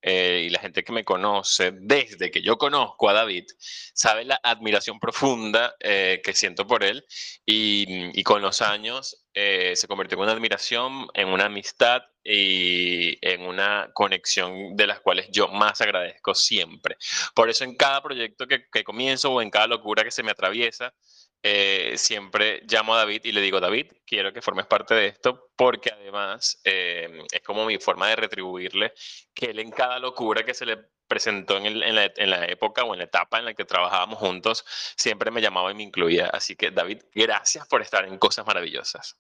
eh, y la gente que me conoce, desde que yo conozco a David, sabe la admiración profunda eh, que siento por él y, con los años eh, se convirtió en una admiración, en una amistad y en una conexión de las cuales yo más agradezco siempre. Por eso en cada proyecto que, que comienzo o en cada locura que se me atraviesa, eh, siempre llamo a David y le digo, David, quiero que formes parte de esto porque además eh, es como mi forma de retribuirle que él en cada locura que se le presentó en, la, en, la, época o en la etapa en la que trabajábamos juntos, siempre me llamaba y me incluía. Así que David, gracias por estar en Cosas Maravillosas.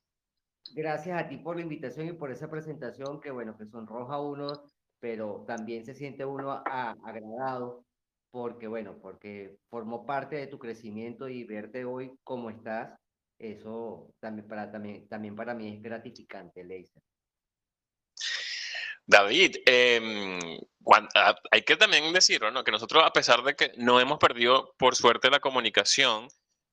Gracias a ti por la invitación y por esa presentación que, bueno, que sonroja uno, pero también se siente uno agradado porque, bueno, porque formó parte de tu crecimiento y verte hoy como estás, eso también para, también, también para mí es gratificante, Leisa.
David, em, ah, hay que también decirlo, ¿no? Que nosotros, a pesar de que no hemos perdido, por suerte, la comunicación,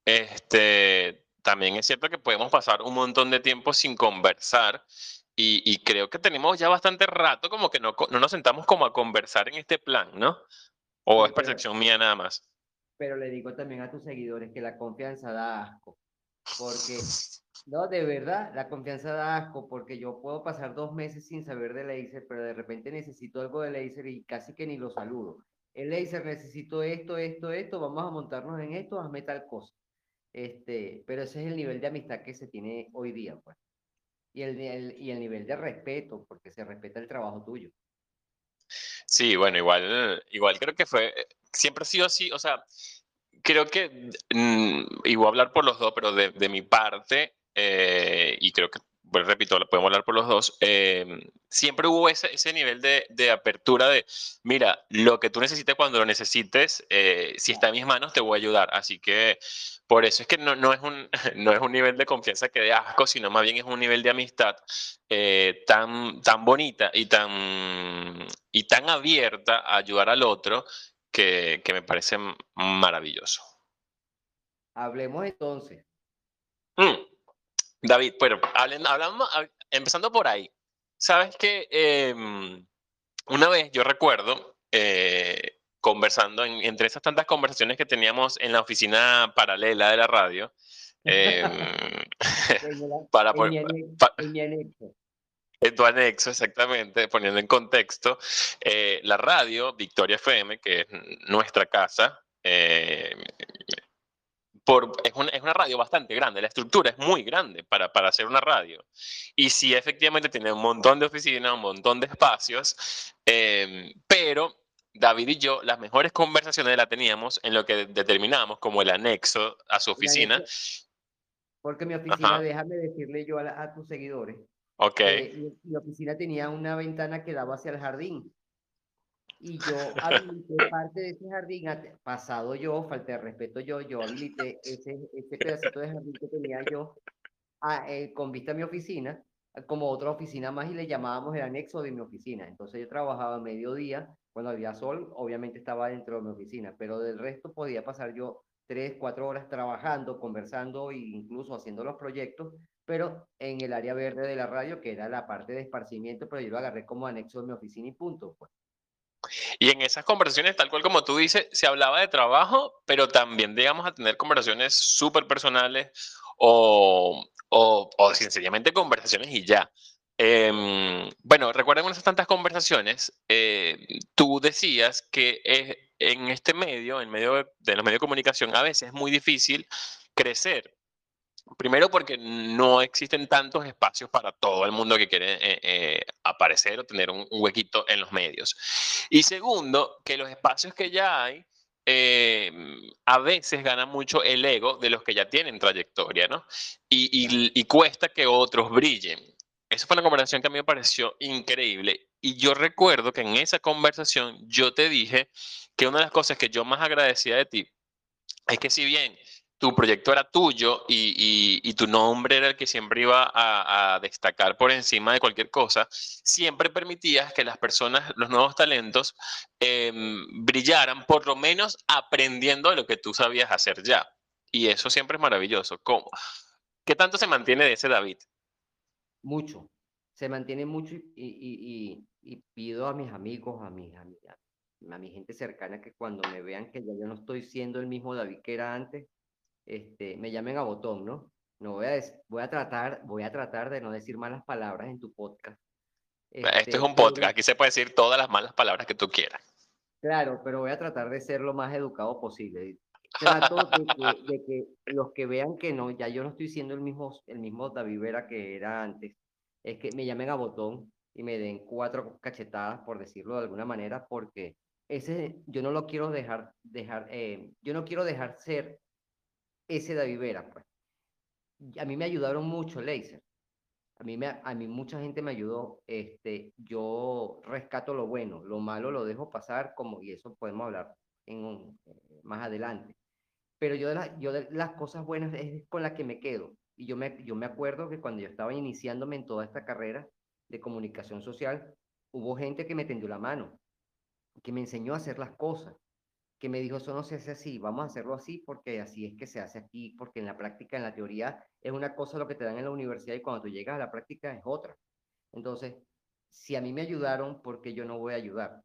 este, también es cierto que podemos pasar un montón de tiempo sin conversar y, creo que tenemos ya bastante rato como que no, no, nos sentamos como a conversar en este plan, ¿no? ¿O es percepción mía nada más?
Pero le digo también a tus seguidores que la confianza da asco, porque, no, de verdad, la confianza da asco, porque yo puedo pasar dos meses sin saber de laser, pero de repente necesito algo de laser y casi que ni lo saludo. El laser necesito esto, esto, esto, vamos a montarnos en esto, hazme tal cosa. Este, pero ese es el nivel de amistad que se tiene hoy día, pues y el, y el nivel de respeto, porque se respeta el trabajo tuyo.
Sí, bueno, igual, igual creo que fue, siempre ha sido así, o sea, creo que, mm, y voy a hablar por los dos, pero de, de mi parte, eh, y creo que bueno, repito, podemos hablar por los dos, em, siempre hubo ese, ese nivel de, de, apertura de, mira, lo que tú necesites cuando lo necesites, eh, si está en mis manos, te voy a ayudar. Así que por eso es que no, no, es un, no es un nivel de confianza que de asco, sino más bien es un nivel de amistad eh, tan, tan bonita y tan, y tan abierta a ayudar al otro que, que me parece maravilloso.
Hablemos entonces.
Mm. David, bueno, hablamos, empezando por ahí. Sabes que em, una vez yo recuerdo eh, conversando entre esas tantas conversaciones que teníamos en la oficina paralela de la radio. Em, para
anexo.
En tu anexo, exactamente, poniendo en contexto, eh, la radio Victoria FM, que es nuestra casa, eh, es, una, es, una, radio bastante grande, la estructura es muy grande para, para hacer una radio. Y sí, efectivamente tiene un montón de oficinas, un montón de espacios, em, pero David y yo las mejores conversaciones las teníamos en lo que determinamos como el anexo a su oficina.
Porque mi oficina, déjame decirle yo a, tus seguidores,
Ok.
mi oficina tenía una ventana que daba hacia el jardín y yo habilité parte de ese jardín, pasado yo, falta de respeto yo, yo habilité ese, ese pedacito de jardín que tenía yo a, eh, con vista a mi oficina, como otra oficina más y le llamábamos el anexo de mi oficina. Entonces yo trabajaba a mediodía, cuando había sol, obviamente estaba dentro de mi oficina, pero del resto podía pasar yo tres, cuatro horas trabajando, conversando e incluso haciendo los proyectos, pero en el área verde de la radio, que era la parte de esparcimiento, pero yo lo agarré como anexo de mi oficina y punto. Pues.
Y en esas conversaciones, tal cual como tú dices, se hablaba de trabajo, pero también, digamos, a tener conversaciones súper personales o, o, sencillamente conversaciones y ya. Eh, bueno, recuerden esas tantas conversaciones, eh, tú decías que en este medio, en medio de los medios de comunicación, a veces es muy difícil crecer Primero porque no existen tantos espacios para todo el mundo que quiere eh, eh, aparecer o tener un, huequito en los medios. Y segundo, que los espacios que ya hay eh, a veces ganan mucho el ego de los que ya tienen trayectoria, ¿no? Y, y, cuesta que otros brillen. Esa fue una conversación que a mí me pareció increíble. Y yo recuerdo que en esa conversación yo te dije que una de las cosas que yo más agradecía de ti es que si bien tu proyecto era tuyo y, tu nombre era el que siempre iba a, destacar por encima de cualquier cosa, siempre permitías que las personas, los nuevos talentos, em, brillaran, por lo menos aprendiendo de lo que tú sabías hacer ya. Y eso siempre es maravilloso. ¿Cómo? ¿Qué tanto se mantiene de ese David?
Mucho. Se mantiene mucho y, pido a mis amigos, a mis, a, a mi gente cercana que cuando me vean que ya yo no estoy siendo el mismo David que era antes, este, me llamen a botón, ¿no? No voy a, voy a tratar, voy a tratar de no decir malas palabras en tu podcast.
Este, este es un podcast, aquí se puede decir todas las malas palabras que tú quieras.
Claro, pero voy a tratar de ser lo más educado posible. Trato de que, los que vean que no, ya yo no estoy siendo el mismo, el mismo David Vera que era antes, es que me llamen a botón y me den cuatro cachetadas, por decirlo de alguna manera, porque ese yo no lo quiero dejar, dejar eh, yo no quiero dejar ser ese David Vera, pues. A mí me ayudaron mucho Laser. A mí, a mí mucha gente me ayudó. Este, yo rescato lo bueno, lo malo lo dejo pasar, como, y eso podemos hablar en eh, más adelante. Pero yo, de, yo de las cosas buenas es con las que me quedo. Y yo me, yo me acuerdo que cuando yo estaba iniciándome en toda esta carrera de comunicación social, hubo gente que me tendió la mano, que me enseñó a hacer las cosas, que me dijo, eso no se hace así, vamos a hacerlo así porque así es que se hace aquí, porque en la práctica, en la teoría, es una cosa lo que te dan en la universidad y cuando tú llegas a la práctica es otra. Entonces, si a mí me ayudaron, ¿por qué yo no voy a ayudar?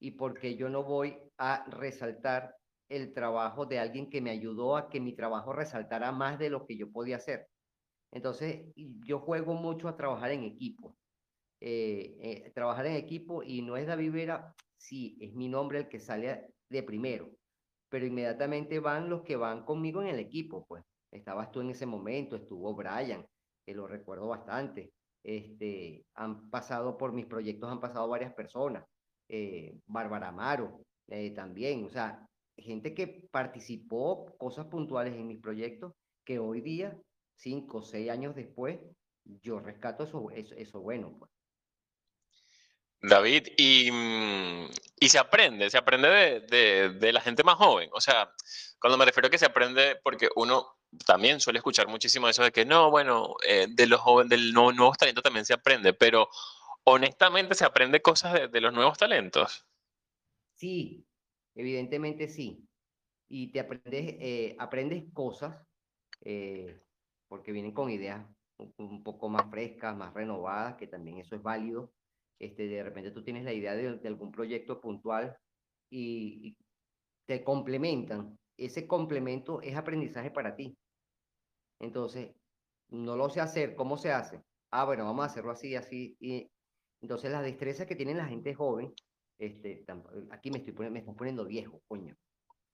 Y porque yo no voy a resaltar el trabajo de alguien que me ayudó a que mi trabajo resaltara más de lo que yo podía hacer. Entonces, yo juego mucho a trabajar en equipo. Eh, eh, trabajar en equipo y no es David Vera, sí, es mi nombre el que sale de primero, pero inmediatamente van los que van conmigo en el equipo, pues. Estabas tú en ese momento, estuvo Brian, que lo recuerdo bastante. Este, han pasado por mis proyectos, han pasado varias personas. Eh, Bárbara Amaro eh, también, o sea, gente que participó cosas puntuales en mis proyectos que hoy día, cinco o seis años después, yo rescato eso, eso, eso bueno. Pues.
David, y, mm, y, se aprende, se aprende de, de, de, la gente más joven. O sea, cuando me refiero a que se aprende, porque uno también suele escuchar muchísimo eso de que no, bueno, eh, de los jóvenes, del nuevo, nuevos talentos también se aprende, pero honestamente se aprende cosas de, de los nuevos talentos.
Sí, evidentemente sí. Y te aprendes, eh, aprendes cosas eh, porque vienen con ideas un, un poco más frescas, más renovadas, que también eso es válido este, de repente tú tienes la idea de, algún proyecto puntual y, te complementan. Ese complemento es aprendizaje para ti. Entonces, no lo sé hacer. ¿Cómo se hace? Ah, bueno, vamos a hacerlo así, así. Y entonces las destrezas que tiene la gente joven, este, aquí me estoy poniendo, me están poniendo viejo, coño.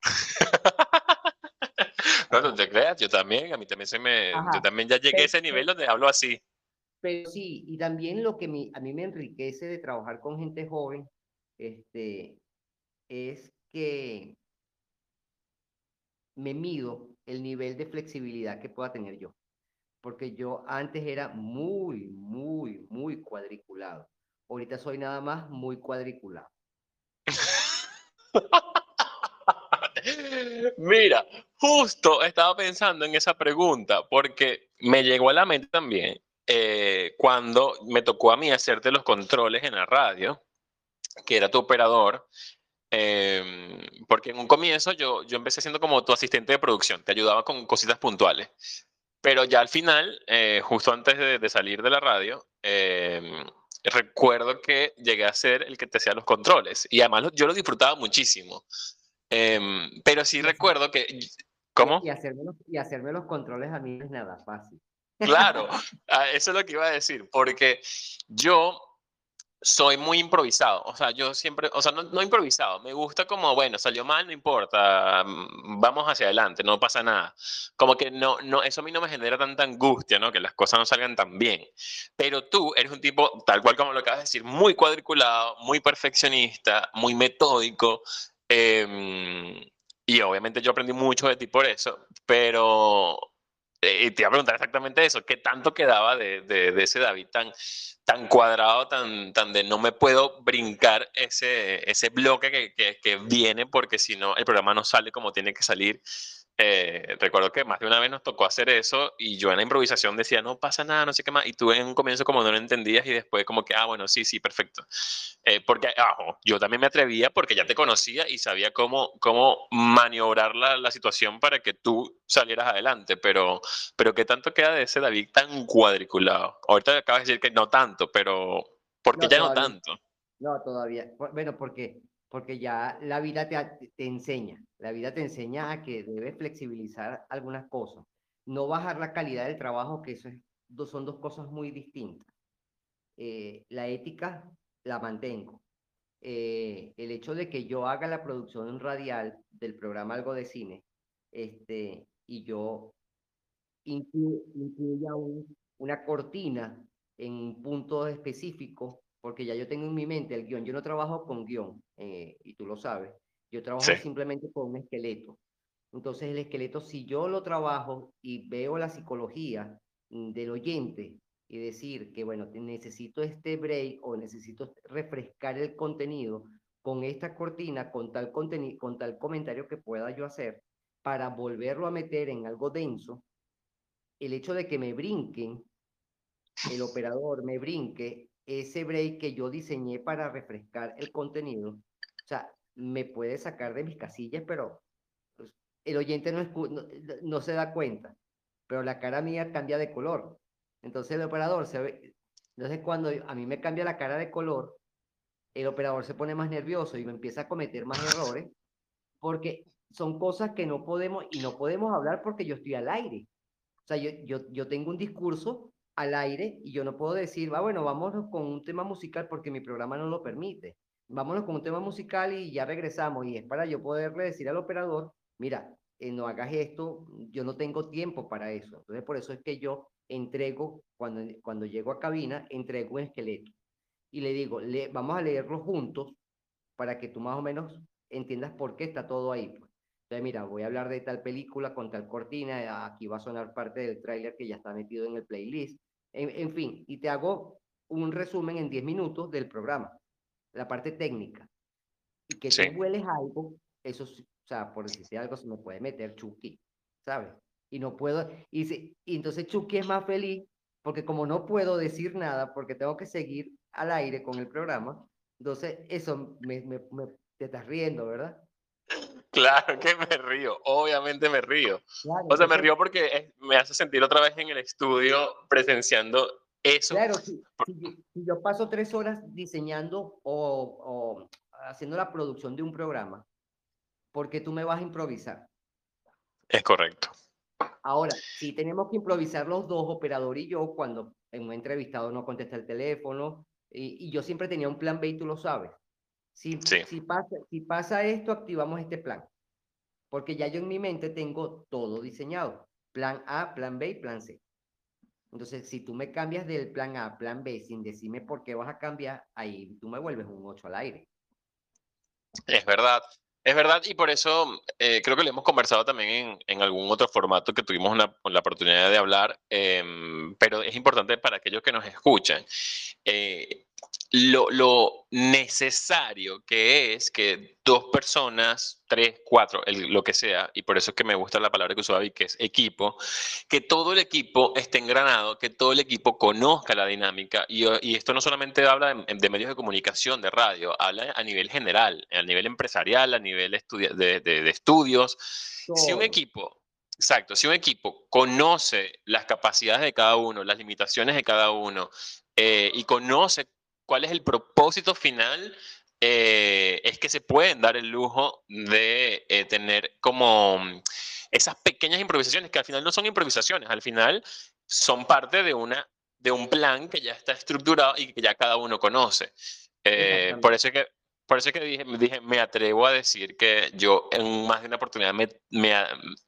no, no te creas, yo también, a mí también se me, yo también ya llegué a ese nivel donde hablo así.
Pero sí, y también lo que a mí me enriquece de trabajar con gente joven este, es que me mido el nivel de flexibilidad que pueda tener yo. Porque yo antes era muy, muy, muy cuadriculado. Ahorita soy nada más muy cuadriculado.
Mira, justo estaba pensando en esa pregunta porque me llegó a la mente también eh, cuando me tocó a mí hacerte los controles en la radio, que era tu operador, em, porque en un comienzo yo, yo empecé siendo como tu asistente de producción, te ayudaba con cositas puntuales, pero ya al final, eh, justo antes de, salir de la radio, em, recuerdo que llegué a ser el que te hacía los controles y además yo lo disfrutaba muchísimo. Em, pero sí recuerdo que... ¿Cómo?
Y hacerme, y hacerme los controles a mí no es nada fácil.
Claro, ah, eso es lo que iba a decir, porque yo soy muy improvisado, o sea, yo siempre, o sea, no, improvisado, me gusta como, bueno, salió mal, no importa, mm, vamos hacia adelante, no pasa nada. Como que no, no, eso a mí no me genera tanta angustia, ¿no? Que las cosas no salgan tan bien. Pero tú eres un tipo, tal cual como lo acabas de decir, muy cuadriculado, muy perfeccionista, muy metódico, eh, y obviamente yo aprendí mucho de ti por eso, pero y te iba a preguntar exactamente eso, ¿qué tanto quedaba de, de, ese David tan, tan cuadrado, tan, tan de no me puedo brincar ese, ese bloque que, que, que viene porque si no el programa no sale como tiene que salir? Eh, recuerdo que más de una vez nos tocó hacer eso y yo en la improvisación decía, no pasa nada, no sé qué más, y tú en un comienzo como no lo entendías y después como que, ah, bueno, sí, sí, perfecto. Eh, porque, ajo, yo también me atrevía porque ya te conocía y sabía cómo, cómo maniobrar la, la, situación para que tú salieras adelante, pero, pero ¿qué tanto queda de ese David tan cuadriculado? Ahorita acabas de decir que no tanto, pero ¿por qué no, ya
todavía,
no tanto?
No, todavía. Bueno, porque porque ya la vida te, te, enseña, la vida te enseña a que debes flexibilizar algunas cosas, no bajar la calidad del trabajo, que eso es, son dos cosas muy distintas. Eh, la ética la mantengo. Eh, el hecho de que yo haga la producción radial del programa Algo de Cine, este, y yo incluya un, una cortina en puntos específicos porque ya yo tengo en mi mente el guion. Yo no trabajo con guion, eh, y tú lo sabes. Yo trabajo sí. simplemente con un esqueleto. Entonces el esqueleto, si yo lo trabajo y veo la psicología mm, del oyente y decir que, bueno, necesito este break o necesito refrescar el contenido con esta cortina, con tal, contenido, con tal comentario que pueda yo hacer, para volverlo a meter en algo denso, el hecho de que me brinquen, el operador me brinque ese break que yo diseñé para refrescar el contenido, o sea, me puede sacar de mis casillas, pero pues, el oyente no, se da cuenta, pero la cara mía cambia de color. Entonces el operador se entonces cuando a mí me cambia la cara de color, el operador se pone más nervioso y me empieza a cometer más errores, porque son cosas que no podemos, y no podemos hablar porque yo estoy al aire. O sea, yo, yo tengo un discurso al aire y yo no puedo decir, va, bueno, vámonos con un tema musical porque mi programa no lo permite. Vámonos con un tema musical y ya regresamos. Y es para yo poderle decir al operador, mira, eh, no hagas esto, yo no tengo tiempo para eso. Entonces, por eso es que yo entrego, cuando, cuando llego a cabina, entrego un esqueleto. Y le digo, le, vamos a leerlo juntos para que tú más o menos entiendas por qué está todo ahí. Entonces, mira, voy a hablar de tal película con tal cortina, aquí va a sonar parte del tráiler que ya está metido en el playlist. En, fin, y te hago un resumen en 10 minutos del programa, la parte técnica. Y que tú hueles algo, eso, o sea, por decirte algo, se me puede meter Chucky, ¿sabes? Y no puedo, y, y entonces Chucky es más feliz porque como no puedo decir nada, porque tengo que seguir al aire con el programa, entonces eso me, me, te estás riendo, ¿verdad?
Claro que me río, obviamente me río. o sea, me río porque me hace sentir otra vez en el estudio presenciando eso.
Claro, si, yo paso tres horas diseñando o, o, haciendo la producción de un programa, porque tú me vas a improvisar.
Es correcto.
Ahora, si tenemos que improvisar los dos, operador y yo, cuando en un entrevistado no contesta el teléfono, y, y yo siempre tenía un plan B y tú lo sabes. Si, si, pasa, si pasa esto, activamos este plan. Porque ya yo en mi mente tengo todo diseñado. Plan A, plan B y plan C. Entonces, si tú me cambias del plan A a plan B sin decirme por qué vas a cambiar, ahí tú me vuelves un 8 al aire.
Es verdad. Es verdad, y por eso eh, creo que le hemos conversado también en, en algún otro formato que tuvimos una, la oportunidad de hablar, em, pero es importante para aquellos que nos escuchan. Eh, lo, necesario que es que dos personas, tres, cuatro, lo que sea, y por eso es que me gusta la palabra que usó David, que es equipo, que todo el equipo esté engranado, que todo el equipo conozca la dinámica, y, esto no solamente habla de, medios de comunicación, de radio, habla a nivel general, a nivel empresarial, a nivel de, estudios. Si un equipo Exacto, si un equipo conoce las capacidades de cada uno, las limitaciones de cada uno, eh, y conoce cuál es el propósito final, eh, es que se pueden dar el lujo de eh, tener como mm, esas pequeñas improvisaciones, que al final no son improvisaciones, al final son parte de, una, de un plan que ya está estructurado y que ya cada uno conoce. Eh, por eso que por eso que dije, dije, me atrevo a decir que yo en más de una oportunidad me, me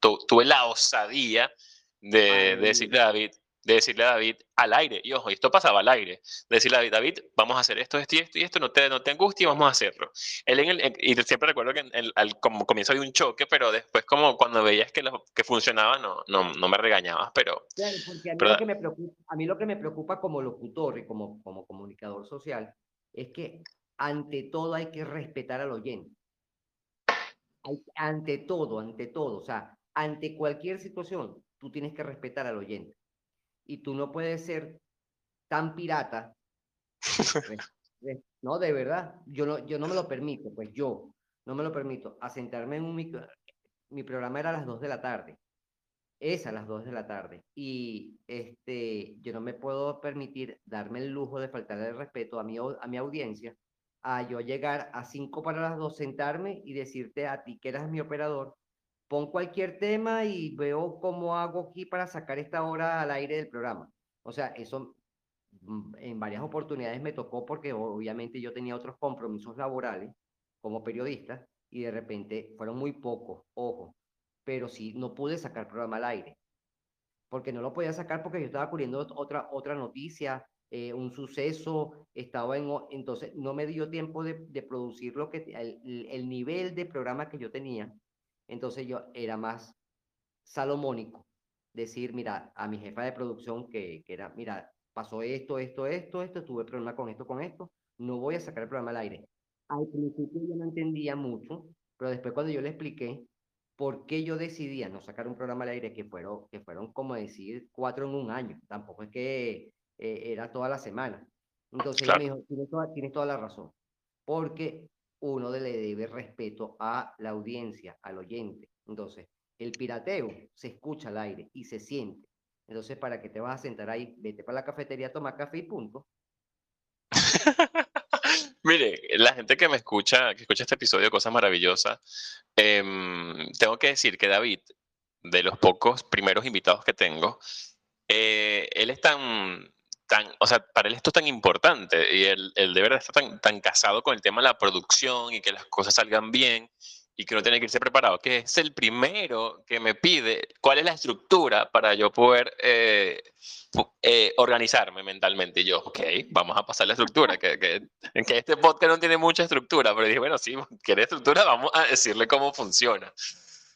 tuve la osadía de, de decirle a David, de decirle a David al aire, y ojo, esto pasaba al aire, de decirle a David, David, vamos a hacer esto, esto y esto y esto, no te, no te angusties, vamos a hacerlo. Él en el, y siempre recuerdo que al como comienzo había un choque, pero después como cuando veías que, lo, que funcionaba, no, no, no me regañabas, pero...
Claro, porque a mí, lo que me preocupa, a mí lo que me preocupa como locutor y como, como comunicador social es que ante todo hay que respetar al oyente. ante todo, ante todo, o sea, ante cualquier situación, tú tienes que respetar al oyente y tú no puedes ser tan pirata. no, de verdad, yo no, yo no me lo permito, pues yo no me lo permito. A sentarme en un micro, mi programa era a las 2 de la tarde. Es a las 2 de la tarde. Y este, yo no me puedo permitir darme el lujo de faltarle el respeto a mi, a mi audiencia, a yo llegar a 5 para las 2, sentarme y decirte a ti que eras mi operador, pon cualquier tema y veo cómo hago aquí para sacar esta hora al aire del programa. O sea, eso mm, en varias oportunidades me tocó porque obviamente yo tenía otros compromisos laborales como periodista y de repente fueron muy pocos, ojo, pero sí no pude sacar programa al aire. Porque no lo podía sacar porque yo estaba cubriendo otra, otra noticia, eh, un suceso, estaba en, entonces no me dio tiempo de, de producir lo que, el, el nivel de programa que yo tenía entonces yo era más salomónico, decir, mira, a mi jefa de producción que, que era, mira, pasó esto, esto, esto, esto, tuve problema con esto, con esto, no voy a sacar el programa al aire. Al principio yo no entendía mucho, pero después cuando yo le expliqué por qué yo decidía no sacar un programa al aire, que fueron, que fueron como decir cuatro en un año, tampoco es que eh, era toda la semana. Entonces ella me dijo, tienes toda, tienes toda la razón, porque uno le debe respeto a la audiencia, al oyente. Entonces, el pirateo se escucha al aire y se siente. Entonces, ¿para qué te vas a sentar ahí? Vete para la cafetería, toma café y punto.
Mire, la gente que me escucha, que escucha este episodio Cosas Maravillosas, em, tengo que decir que David, de los pocos primeros invitados que tengo, eh, él es tan, tan, o sea, para él esto es tan importante y él, él de verdad está tan, tan casado con el tema de la producción y que las cosas salgan bien y que uno tiene que irse preparado, que es el primero que me pide cuál es la estructura para yo poder eh, eh, organizarme mentalmente. Y yo, ok, vamos a pasar la estructura, que, que, que, este podcast no tiene mucha estructura, pero dije, bueno, sí, quiere estructura, vamos a decirle cómo funciona.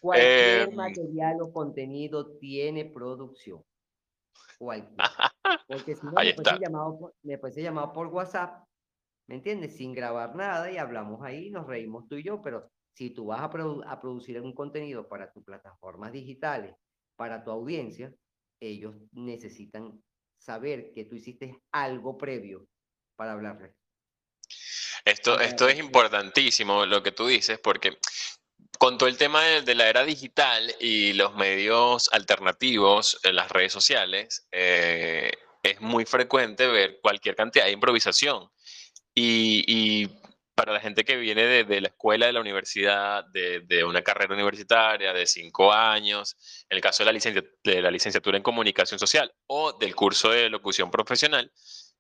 Cualquier eh, material o contenido tiene producción. Cualquier. Porque si no, llamado, me puede llamado por WhatsApp, ¿me entiendes? Sin grabar nada y hablamos ahí, nos reímos tú y yo, pero si tú vas a, a producir un contenido para tus plataformas digitales, para tu audiencia, ellos necesitan saber que tú hiciste algo previo para hablarles.
Esto, esto es importantísimo lo que tú dices, porque con todo el tema de, la era digital y los medios alternativos en las redes sociales, eh, es muy frecuente ver cualquier cantidad de improvisación. Y, y para la gente que viene de, la escuela, de la universidad, de, una carrera universitaria de cinco años, en el caso de la, de la licenciatura en comunicación social o del curso de locución profesional,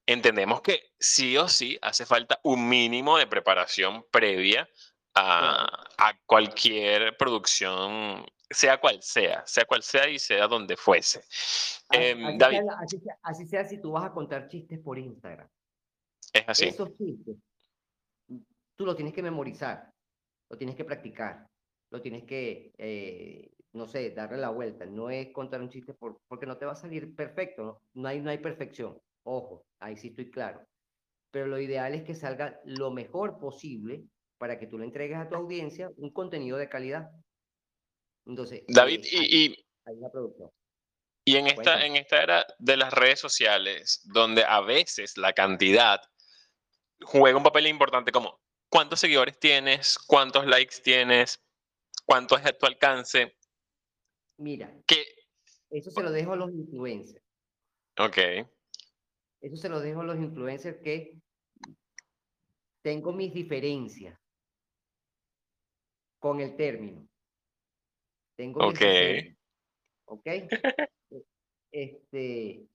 entendemos que sí o sí hace falta un mínimo de preparación previa a, cualquier producción, sea cual sea, sea cual sea y sea donde fuese.
Em, David. así, sea, si tú vas a contar chistes por Instagram.
Es así.
Esos chistes tú lo tienes que memorizar, lo tienes que practicar, lo tienes que, eh, no sé, darle la vuelta. No es contar un chiste por, porque no te va a salir perfecto, ¿no? hay, no hay perfección. Ojo, ahí sí estoy claro. Pero lo ideal es que salga lo mejor posible para que tú le entregues a tu audiencia un contenido de calidad. Entonces,
David, eh, y,
hay una producción.
Y en esta, en esta era de las redes sociales, donde a veces la cantidad juega un papel importante como cuántos seguidores tienes, cuántos likes tienes, cuánto es a tu alcance.
Mira, eso se lo dejo a los influencers.
Ok.
Eso se lo dejo a los influencers que tengo mis diferencias con el término. Tengo
ok.
Ok. este,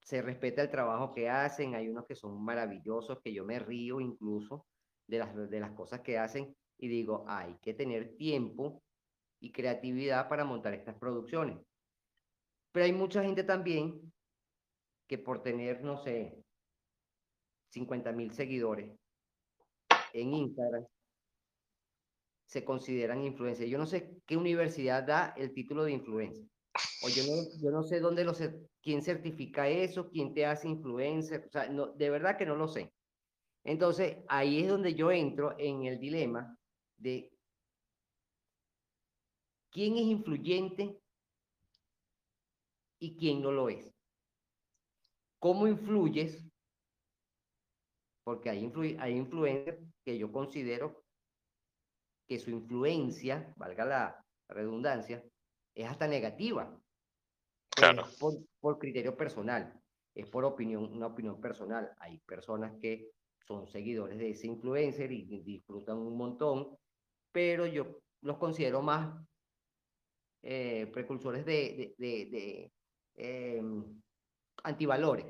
se respeta el trabajo que hacen, hay unos que son maravillosos, que yo me río incluso, de las, de las cosas que hacen y digo, hay que tener tiempo y creatividad para montar estas producciones. Pero hay mucha gente también que por tener, no sé, 50 mil seguidores en Instagram, se consideran influencers. Yo no sé qué universidad da el título de influencer. O yo no, yo no sé dónde lo quién certifica eso, quién te hace influencer. O sea, no, de verdad que no lo sé. Entonces, ahí es donde yo entro en el dilema de quién es influyente y quién no lo es. ¿Cómo influyes? Porque hay, hay influencers que yo considero que su influencia, valga la redundancia, es hasta negativa.
Claro.
por, por criterio personal, es por opinión, una opinión personal. Hay personas que son seguidores de ese influencer y disfrutan un montón, pero yo los considero más eh, precursores de, de, em, antivalores.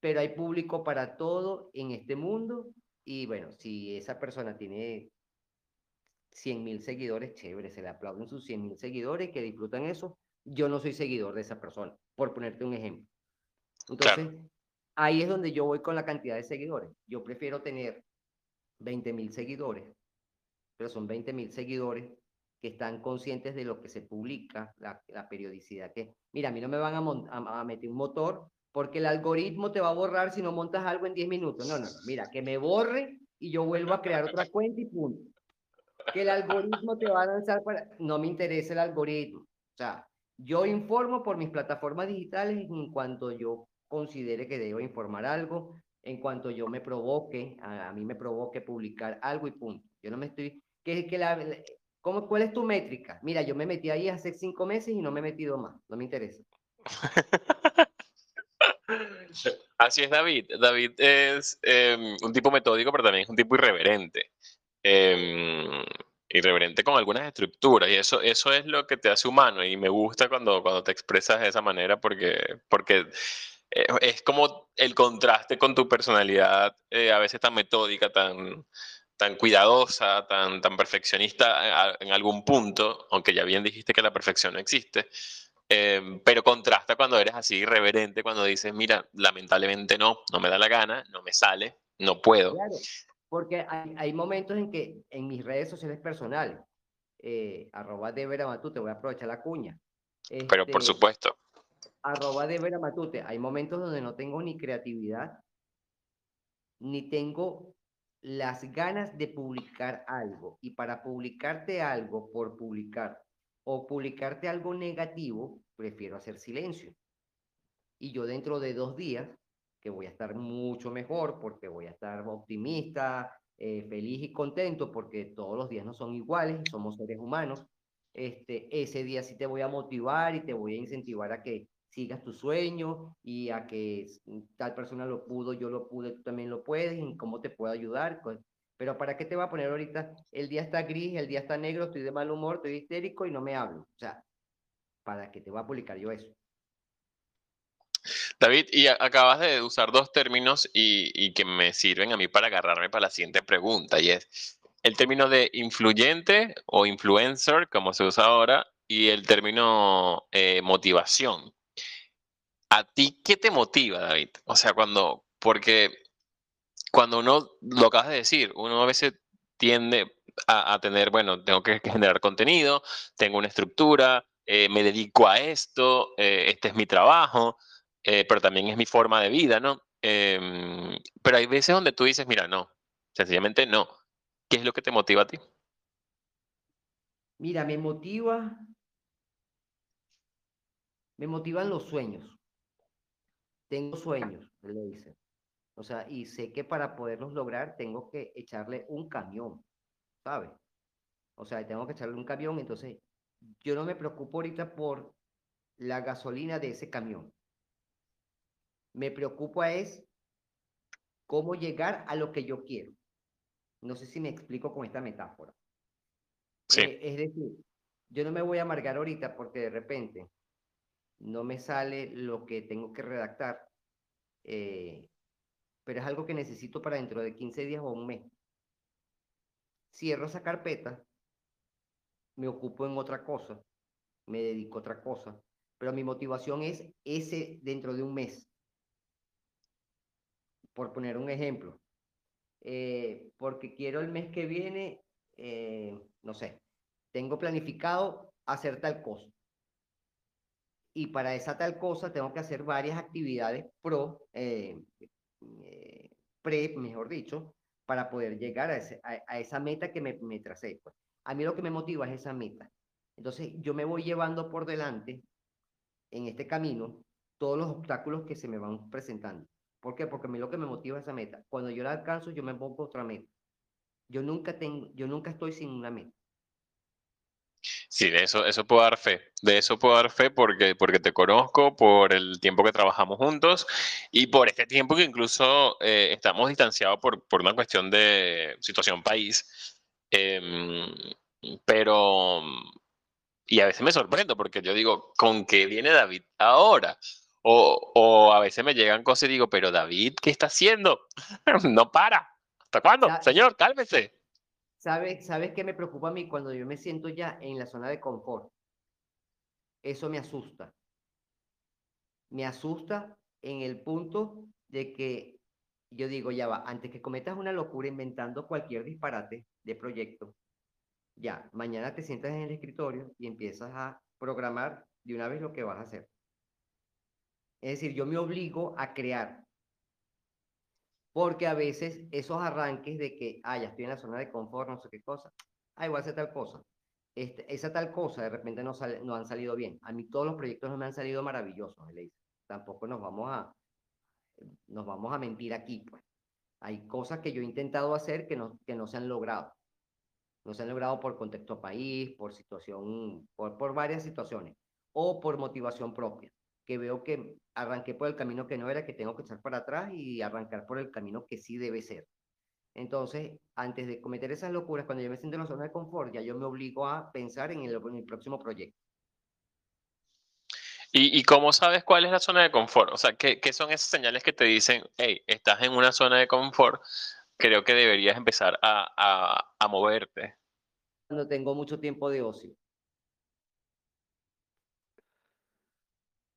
Pero hay público para todo en este mundo y bueno, si esa persona tiene 100 mil seguidores, chévere, se le aplauden sus 100 mil seguidores que disfrutan eso. Yo no soy seguidor de esa persona, por ponerte un ejemplo. Entonces, ahí es donde yo voy con la cantidad de seguidores. Yo prefiero tener 20 mil seguidores, pero son 20 mil seguidores que están conscientes de lo que se publica, la, periodicidad que... Mira, a mí no me van a, a, meter un motor porque el algoritmo te va a borrar si no montas algo en 10 minutos. No, no, no. Mira, que me borre y yo vuelvo a crear otra cuenta y punto. Que el algoritmo te va a lanzar para... No me interesa el algoritmo. O sea, yo informo por mis plataformas digitales en cuanto yo considere que debo informar algo, en cuanto yo me provoque, a, mí me provoque publicar algo y punto. Yo no me estoy, ¿qué, que la, ¿cómo, ¿cuál es tu métrica? Mira, yo me metí ahí hace cinco meses y no me he metido más, no me interesa.
Así es David. David es em, un tipo metódico, pero también es un tipo irreverente. Em, irreverente con algunas estructuras y eso, eso es lo que te hace humano y me gusta cuando, cuando te expresas de esa manera porque, porque eh, es como el contraste con tu personalidad eh, a veces tan metódica, tan, tan cuidadosa, tan, tan perfeccionista en, algún punto, aunque ya bien dijiste que la perfección no existe, em, pero contrasta cuando eres así irreverente, cuando dices, mira, lamentablemente no, no me da la gana, no me sale, no puedo.
Porque hay, hay, momentos en que en mis redes sociales personales, eh, arroba de Matute, voy a aprovechar la cuña.
Pero por este, supuesto.
Arroba de Matute, hay momentos donde no tengo ni creatividad, ni tengo las ganas de publicar algo. Y para publicarte algo por publicar o publicarte algo negativo, prefiero hacer silencio. Y yo dentro de dos días que voy a estar mucho mejor, porque voy a estar optimista, eh, feliz y contento, porque todos los días no son iguales, somos seres humanos. Este, ese día sí te voy a motivar y te voy a incentivar a que sigas tu sueño y a que tal persona lo pudo, yo lo pude, tú también lo puedes, y cómo te puedo ayudar. Pero ¿para qué te va a poner ahorita? El día está gris, el día está negro, estoy de mal humor, estoy histérico y no me hablo. O sea, ¿para qué te voy a publicar yo eso?
David, y acabas de usar dos términos y, que me sirven a mí para agarrarme para la siguiente pregunta, y es el término de influyente o influencer, como se usa ahora, y el término eh, motivación. ¿A ti qué te motiva, David? O sea, cuando, porque cuando uno, lo acabas de decir, uno a veces tiende a, tener, bueno, tengo que generar contenido, tengo una estructura, eh, me dedico a esto, eh, este es mi trabajo, eh, pero también es mi forma de vida, ¿no? Em, pero hay veces donde tú dices, mira, no, sencillamente no. ¿Qué es lo que te motiva a ti?
Mira, me motiva, me motivan los sueños. Tengo sueños, le dice. O sea, y sé que para poderlos lograr tengo que echarle un camión, ¿sabes? O sea, tengo que echarle un camión, entonces yo no me preocupo ahorita por la gasolina de ese camión me preocupa es cómo llegar a lo que yo quiero. No sé si me explico con esta metáfora.
Sí.
Eh, es decir, yo no me voy a amargar ahorita porque de repente no me sale lo que tengo que redactar, eh, pero es algo que necesito para dentro de 15 días o un mes. Cierro esa carpeta, me ocupo en otra cosa, me dedico a otra cosa, pero mi motivación es ese dentro de un mes por poner un ejemplo, eh, porque quiero el mes que viene, eh, no sé, tengo planificado hacer tal cosa. Y para esa tal cosa tengo que hacer varias actividades pro, eh, pre, mejor dicho, para poder llegar a, esa meta que me, me. Pues. A mí lo que me motiva es esa meta. Entonces yo me voy llevando por delante en este camino todos los obstáculos que se me van presentando. ¿Por qué? Porque a mí lo que me motiva es esa meta. Cuando yo la alcanzo, yo me pongo otra meta. Yo nunca, tengo, yo nunca estoy sin una meta.
Sí, de eso, eso puedo dar fe. De eso puedo dar fe porque, porque te conozco, por el tiempo que trabajamos juntos y por este tiempo que incluso eh, estamos distanciados por, por, una cuestión de situación país. Em, pero, y a veces me sorprendo porque yo digo, ¿con qué viene David ahora? O, a veces me llegan cosas y digo, pero David, ¿qué está haciendo? no para. ¿Hasta cuándo? Señor, cálmese.
¿Sabes sabe qué me preocupa a mí cuando yo me siento ya en la zona de confort? Eso me asusta. Me asusta en el punto de que yo digo, ya va, antes que cometas una locura inventando cualquier disparate de proyecto, ya, mañana te sientas en el escritorio y empiezas a programar de una vez lo que vas a hacer. Es decir, yo me obligo a crear. Porque a veces esos arranques de que, ah, ya estoy en la zona de confort, no sé qué cosa, ah, igual hacer tal cosa. Este, esa tal cosa de repente no, sale, no han salido bien. A mí todos los proyectos no me han salido maravillosos, Tampoco nos vamos a, nos vamos a mentir aquí, pues. Hay cosas que yo he intentado hacer que no, que no se han logrado. No se han logrado por contexto país, por situación, por, por varias situaciones, o por motivación propia, que veo que arranqué por el camino que no era, que tengo que echar para atrás y arrancar por el camino que sí debe ser. Entonces, antes de cometer esas locuras, cuando yo me siento en la zona de confort, ya yo me obligo a pensar en el, en el próximo proyecto.
¿Y, cómo sabes cuál es la zona de confort? O sea, ¿qué, ¿qué, son esas señales que te dicen, hey, estás en una zona de confort, creo que deberías empezar a, a, a moverte?
Cuando tengo mucho tiempo de ocio.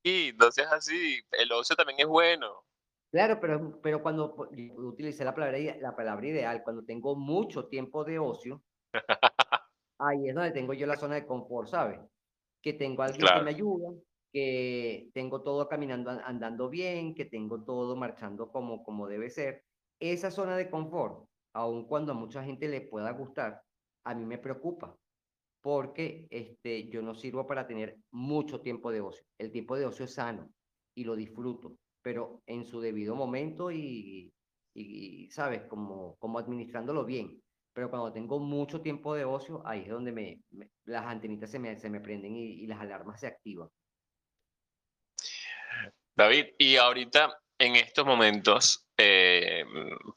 Y entonces así, el ocio también es bueno.
Claro, pero, pero cuando utilicé la palabra, la palabra ideal, cuando tengo mucho tiempo de ocio, ahí es donde tengo yo la zona de confort, ¿sabes? Que tengo alguien que me ayuda, que tengo todo caminando, andando bien, que tengo todo marchando como, como debe ser. Esa zona de confort, aun cuando a mucha gente le pueda gustar, a mí me preocupa porque este, yo no sirvo para tener mucho tiempo de ocio. El tiempo de ocio es sano y lo disfruto, pero en su debido momento y, y ¿sabes? Como, como administrándolo bien. Pero cuando tengo mucho tiempo de ocio, ahí es donde me, las antenitas se me, se me prenden y, y las alarmas se activan.
David, y ahorita en estos momentos, eh,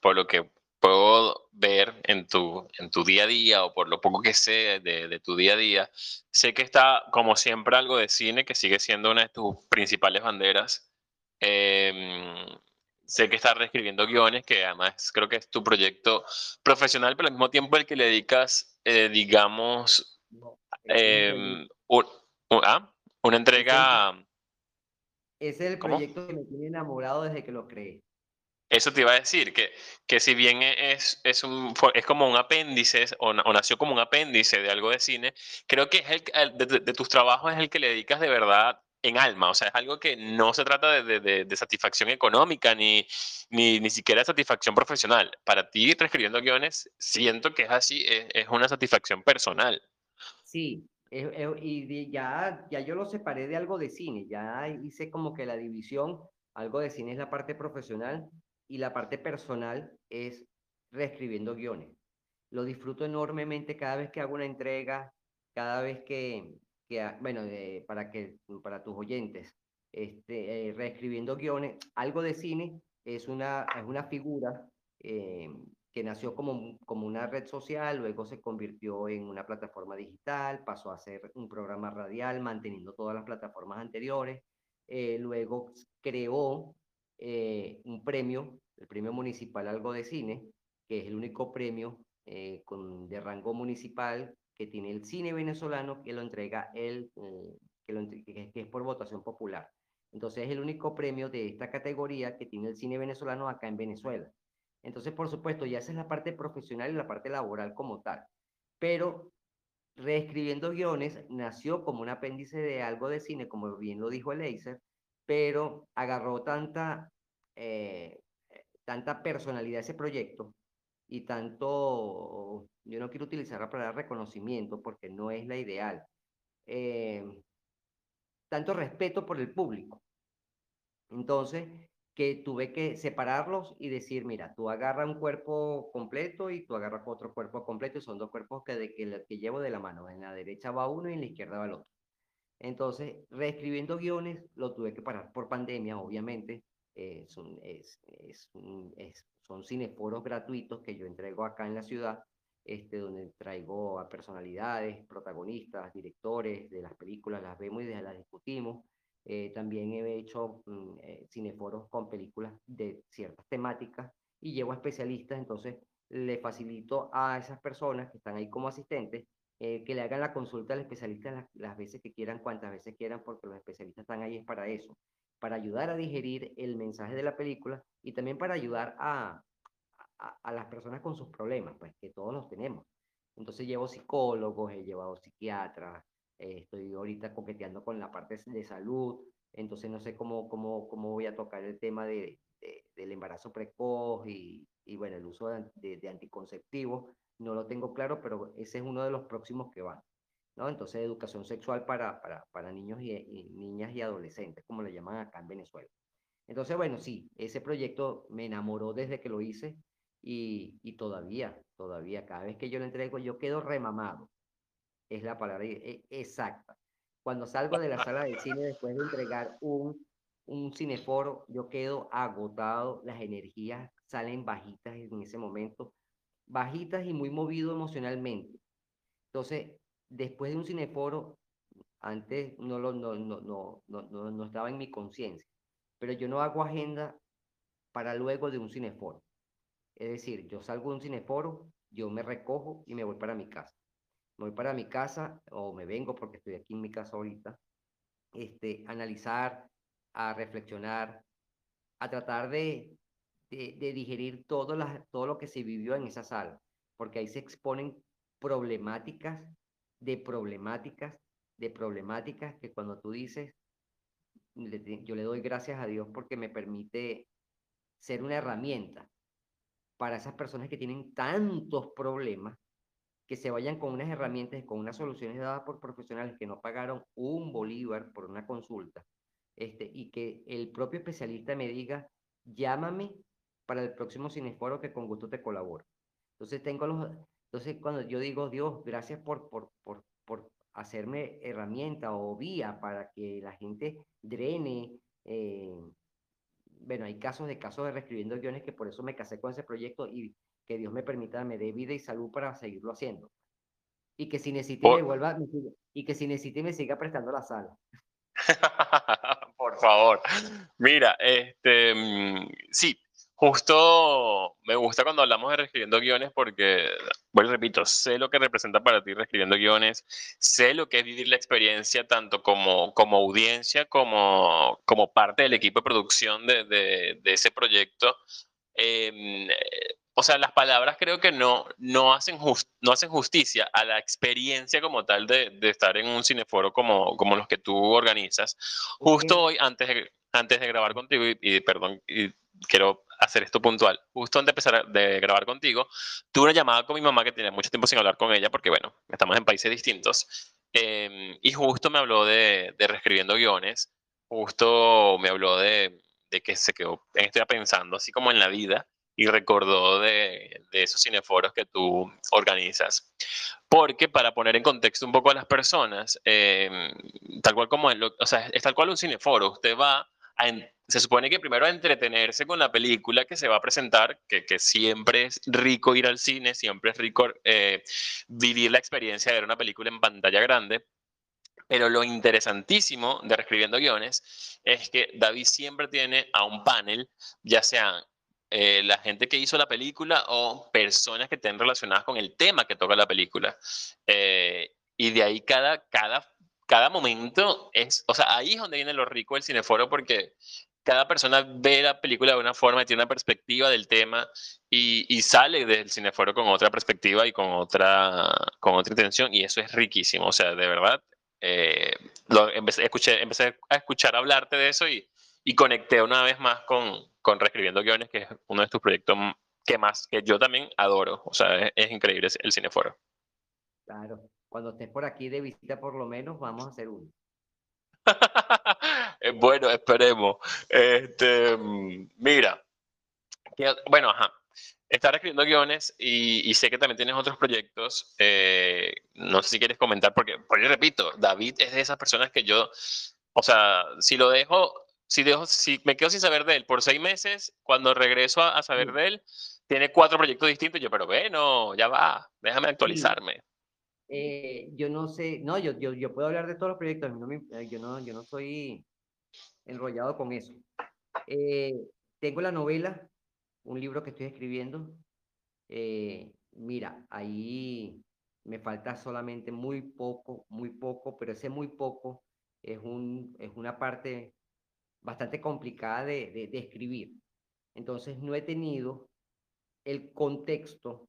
por lo que puedo ver en tu, en tu día a día o por lo poco que sé de, de, tu día a día, sé que está como siempre algo de cine que sigue siendo una de tus principales banderas. Eh, sé que estás reescribiendo guiones, que además creo que es tu proyecto profesional, pero al mismo tiempo el que le dedicas, eh, digamos, eh, un, ¿ah? una entrega
es el proyecto que me tiene enamorado desde que lo creé.
Eso te iba a decir, que, que si bien es, es, un, es como un apéndice, o, nació como un apéndice de algo de cine, creo que es el, de, tus trabajos es el que le dedicas de verdad en alma, o sea, es algo que no se trata de, de satisfacción económica ni, ni, ni, siquiera de satisfacción profesional. Para ti, reescribiendo guiones, siento que es así, es, es una satisfacción personal.
Sí, y ya, ya yo lo separé de algo de cine, ya hice como que la división, algo de cine es la parte profesional y la parte personal es reescribiendo guiones. Lo disfruto enormemente cada vez que hago una entrega, cada vez que, bueno, para, que, para tus oyentes, este, eh, reescribiendo guiones, algo de cine es una, es una figura eh, que nació como, como una red social, luego se convirtió en una plataforma digital, pasó a ser un programa radial manteniendo todas las plataformas anteriores, eh, luego creó eh, un premio, el premio municipal Algo de Cine, que es el único premio eh, con, de rango municipal que tiene el cine venezolano que lo entrega que, lo, que es por votación popular. Entonces es el único premio de esta categoría que tiene el cine venezolano acá en Venezuela. Entonces, por supuesto, ya es la parte profesional y la parte laboral como tal. Pero reescribiendo guiones nació como un apéndice de algo de cine, como bien lo dijo Eleiser, pero agarró tanta, eh, tanta personalidad ese proyecto y tanto, yo no quiero utilizar la palabra reconocimiento porque no es la ideal, eh, tanto respeto por el público. Entonces, que tuve que separarlos y decir, mira, tú agarras un cuerpo completo y tú agarras otro cuerpo completo y son dos cuerpos que, de, que, que llevo de la mano. En la derecha va uno y en la izquierda va el otro. Entonces, reescribiendo guiones, lo tuve que parar por pandemia, obviamente. Eh, son, es, es, es, son cineforos gratuitos que yo entrego acá en la ciudad, este, donde traigo a personalidades, protagonistas, directores de las películas, las vemos y las discutimos. Eh, también he hecho mm, eh, cineforos con películas de ciertas temáticas y llevo a especialistas, entonces le facilito a esas personas que están ahí como asistentes eh, que le hagan la consulta al especialista las, las, veces que quieran, cuantas veces quieran, porque los especialistas están ahí es para eso, para ayudar a digerir el mensaje de la película y también para ayudar a, a, a las personas con sus problemas, pues que todos los tenemos. Entonces llevo psicólogos, he llevado psiquiatras, eh, estoy ahorita coqueteando con la parte de salud, entonces no sé cómo, cómo, cómo voy a tocar el tema de, del embarazo precoz y, y, bueno, el uso de, de, anticonceptivos. No lo tengo claro, pero ese es uno de los próximos que van. ¿no? Entonces, educación sexual para, para, para niños y, niñas y adolescentes, como le llaman acá en Venezuela. Entonces, bueno, sí, ese proyecto me enamoró desde que lo hice y, y todavía, todavía, cada vez que yo lo entrego, yo quedo remamado. Es la palabra e, exacta. Cuando salgo de la sala de cine después de entregar un, un cineforo, yo quedo agotado, las energías salen bajitas en ese momento, bajitas y muy movido emocionalmente. Entonces, después de un cineforo, antes no, lo, no, no, no, no, estaba en mi conciencia, pero yo no hago agenda para luego de un cineforo. Es decir, yo salgo de un cineforo, yo me recojo y me voy para mi casa. Me voy para mi casa o me vengo porque estoy aquí en mi casa ahorita, este, analizar, a reflexionar, a tratar de, de, digerir todo lo que se vivió en esa sala, porque ahí se exponen problemáticas de problemáticas de problemáticas que cuando tú dices, yo le doy gracias a Dios porque me permite ser una herramienta para esas personas que tienen tantos problemas, que se vayan con unas herramientas, con unas soluciones dadas por profesionales que no pagaron un bolívar por una consulta, este, y que el propio especialista me diga, llámame para el próximo cineforo que con gusto te colaboro. Entonces tengo los, entonces cuando yo digo, Dios, gracias por, por, por, por hacerme herramienta o vía para que la gente drene. Eh, bueno, hay casos de casos de reescribiendo guiones que por eso me casé con ese proyecto y que Dios me permita, me dé vida y salud para seguirlo haciendo. Y que si necesite me vuelva, y que si necesite me siga prestando la sala.
por favor. Mira, este, mm, sí, Justo me gusta cuando hablamos de reescribiendo guiones porque, bueno, repito, sé lo que representa para ti reescribiendo guiones, sé lo que es vivir la experiencia tanto como, como audiencia como, como parte del equipo de producción de, de, ese proyecto. Em, o sea, las palabras creo que no, no, hacen, no hacen justicia a la experiencia como tal de, de, estar en un cineforo como, como los que tú organizas. Justo hoy, antes de, antes de grabar contigo, y, y perdón, y quiero hacer esto puntual. Justo antes de empezar de grabar contigo, tuve una llamada con mi mamá que tenía mucho tiempo sin hablar con ella porque, bueno, estamos en países distintos. Em, y justo me habló de, de, reescribiendo guiones, justo me habló de, de que se quedó, estoy pensando así como en la vida y recordó de, esos cineforos que tú organizas. Porque para poner en contexto un poco a las personas, eh, tal cual como, el, o sea, es tal cual un cineforo, usted va se supone que primero a entretenerse con la película que se va a presentar, que, que siempre es rico ir al cine, siempre es rico eh, vivir la experiencia de ver una película en pantalla grande. Pero lo interesantísimo de Reescribiendo Guiones es que David siempre tiene a un panel, ya sea eh, la gente que hizo la película o personas que estén relacionadas con el tema que toca la película. Eh, y de ahí cada, cada cada momento es, o sea, ahí es donde viene lo rico del cineforo porque cada persona ve la película de una forma, tiene una perspectiva del tema y, y, sale del cineforo con otra perspectiva y con otra, con otra intención y eso es riquísimo, o sea, de verdad, eh, empecé, escuché, empecé a escuchar hablarte de eso y, y conecté una vez más con, con Reescribiendo Guiones, que es uno de tus proyectos que más, que yo también adoro, o sea, es, es increíble el cineforo.
Claro, cuando estés por aquí de visita por lo menos, vamos a hacer uno.
bueno, esperemos. Este, mira, bueno, ajá. Estás escribiendo guiones y, sé que también tienes otros proyectos. Eh, no sé si quieres comentar, porque, porque repito, David es de esas personas que yo, o sea, si lo dejo, si dejo, si me quedo sin saber de él por seis meses, cuando regreso a, saber de él, tiene cuatro proyectos distintos. Yo, pero bueno, ya va, déjame actualizarme.
Eh, yo no sé, no, yo, yo, yo, puedo hablar de todos los proyectos, no me, eh, yo, no, yo no soy enrollado con eso. Eh, tengo la novela, un libro que estoy escribiendo. mira, ahí me falta solamente muy poco, muy poco, pero ese muy poco es, un, es una parte bastante complicada de, de, de escribir. Entonces no he tenido el contexto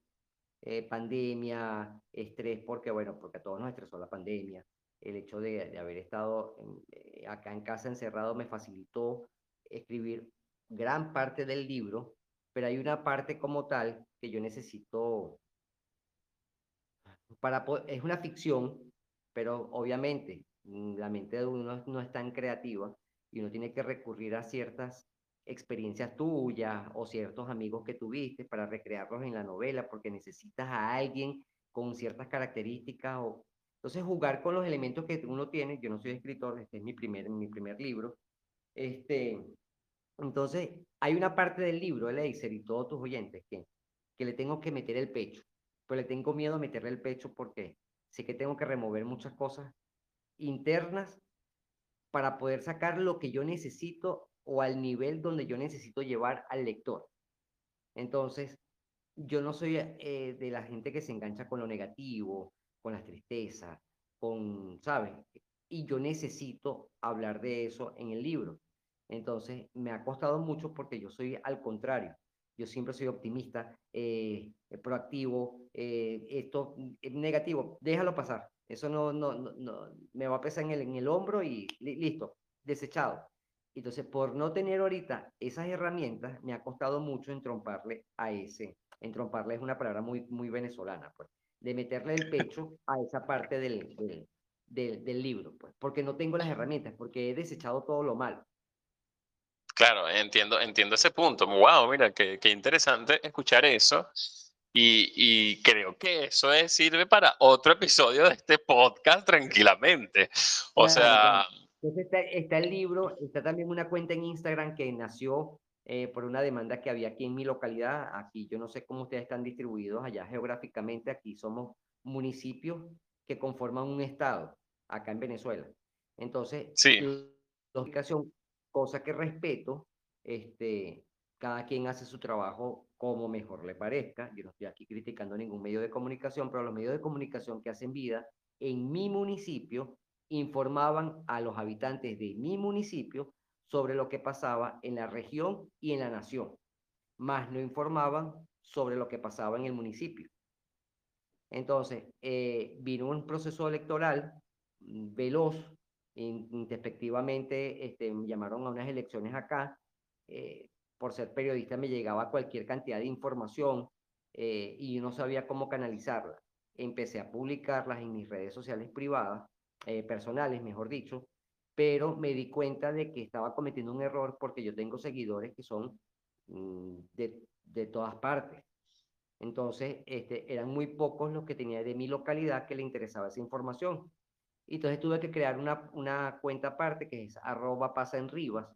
eh, pandemia, estrés, porque bueno, porque a todos nos estresó la pandemia. El hecho de, de haber estado eh, acá en casa encerrado me facilitó escribir gran parte del libro, pero hay una parte como tal que yo necesito para es una ficción, pero obviamente mm, la mente de uno no es tan creativa y uno tiene que recurrir a ciertas experiencias tuyas o ciertos amigos que tuviste para recrearlos en la novela, porque necesitas a alguien con ciertas características o entonces jugar con los elementos que uno tiene, yo no soy escritor, este es mi primer, mi primer libro, este, entonces hay una parte del libro, Eleiser y todos tus oyentes, que, que le tengo que meter el pecho, pero le tengo miedo a meterle el pecho porque sé que tengo que remover muchas cosas internas para poder sacar lo que yo necesito o al nivel donde yo necesito llevar al lector. Entonces, yo no soy eh, de la gente que se engancha con lo negativo, con las tristezas, con, ¿sabes? Y yo necesito hablar de eso en el libro. Entonces, me ha costado mucho porque yo soy al contrario. Yo siempre soy optimista, eh, proactivo, eh, esto negativo, déjalo pasar. Eso no, no, no, me va a pesar en el, en el hombro y listo, desechado. Entonces, por no tener ahorita esas herramientas, me ha costado mucho entromparle a ese. Entromparle es una palabra muy, muy venezolana, pues, de meterle el pecho a esa parte del, del, del, libro, pues, porque no tengo las herramientas, porque he desechado todo lo malo.
Claro, entiendo, entiendo ese punto. Wow, mira, qué, qué interesante escuchar eso. Y, y, creo que eso es, sirve para otro episodio de este podcast tranquilamente. O sea...
Entonces está, el libro, está también una cuenta en Instagram que nació eh, por una demanda que había aquí en mi localidad. Aquí yo no sé cómo ustedes están distribuidos allá geográficamente. Aquí somos municipios que conforman un estado, acá en Venezuela. Entonces,
sí.
cosa que respeto, este, cada quien hace su trabajo como mejor le parezca. Yo no estoy aquí criticando ningún medio de comunicación, pero los medios de comunicación que hacen vida en mi municipio informaban a los habitantes de mi municipio sobre lo que pasaba en la región y en la nación, más no informaban sobre lo que pasaba en el municipio. Entonces, eh, vino un proceso electoral veloz, introspectivamente este, llamaron a unas elecciones acá, eh, por ser periodista me llegaba cualquier cantidad de información eh, y no sabía cómo canalizarla. Empecé a publicarlas en mis redes sociales privadas, eh, personales, mejor dicho, pero me di cuenta de que estaba cometiendo un error porque yo tengo seguidores que son mm, de, de, todas partes. Entonces, este, eran muy pocos los que tenía de mi localidad que le interesaba esa información. Y entonces tuve que crear una, una cuenta aparte que es arroba pasa en Rivas,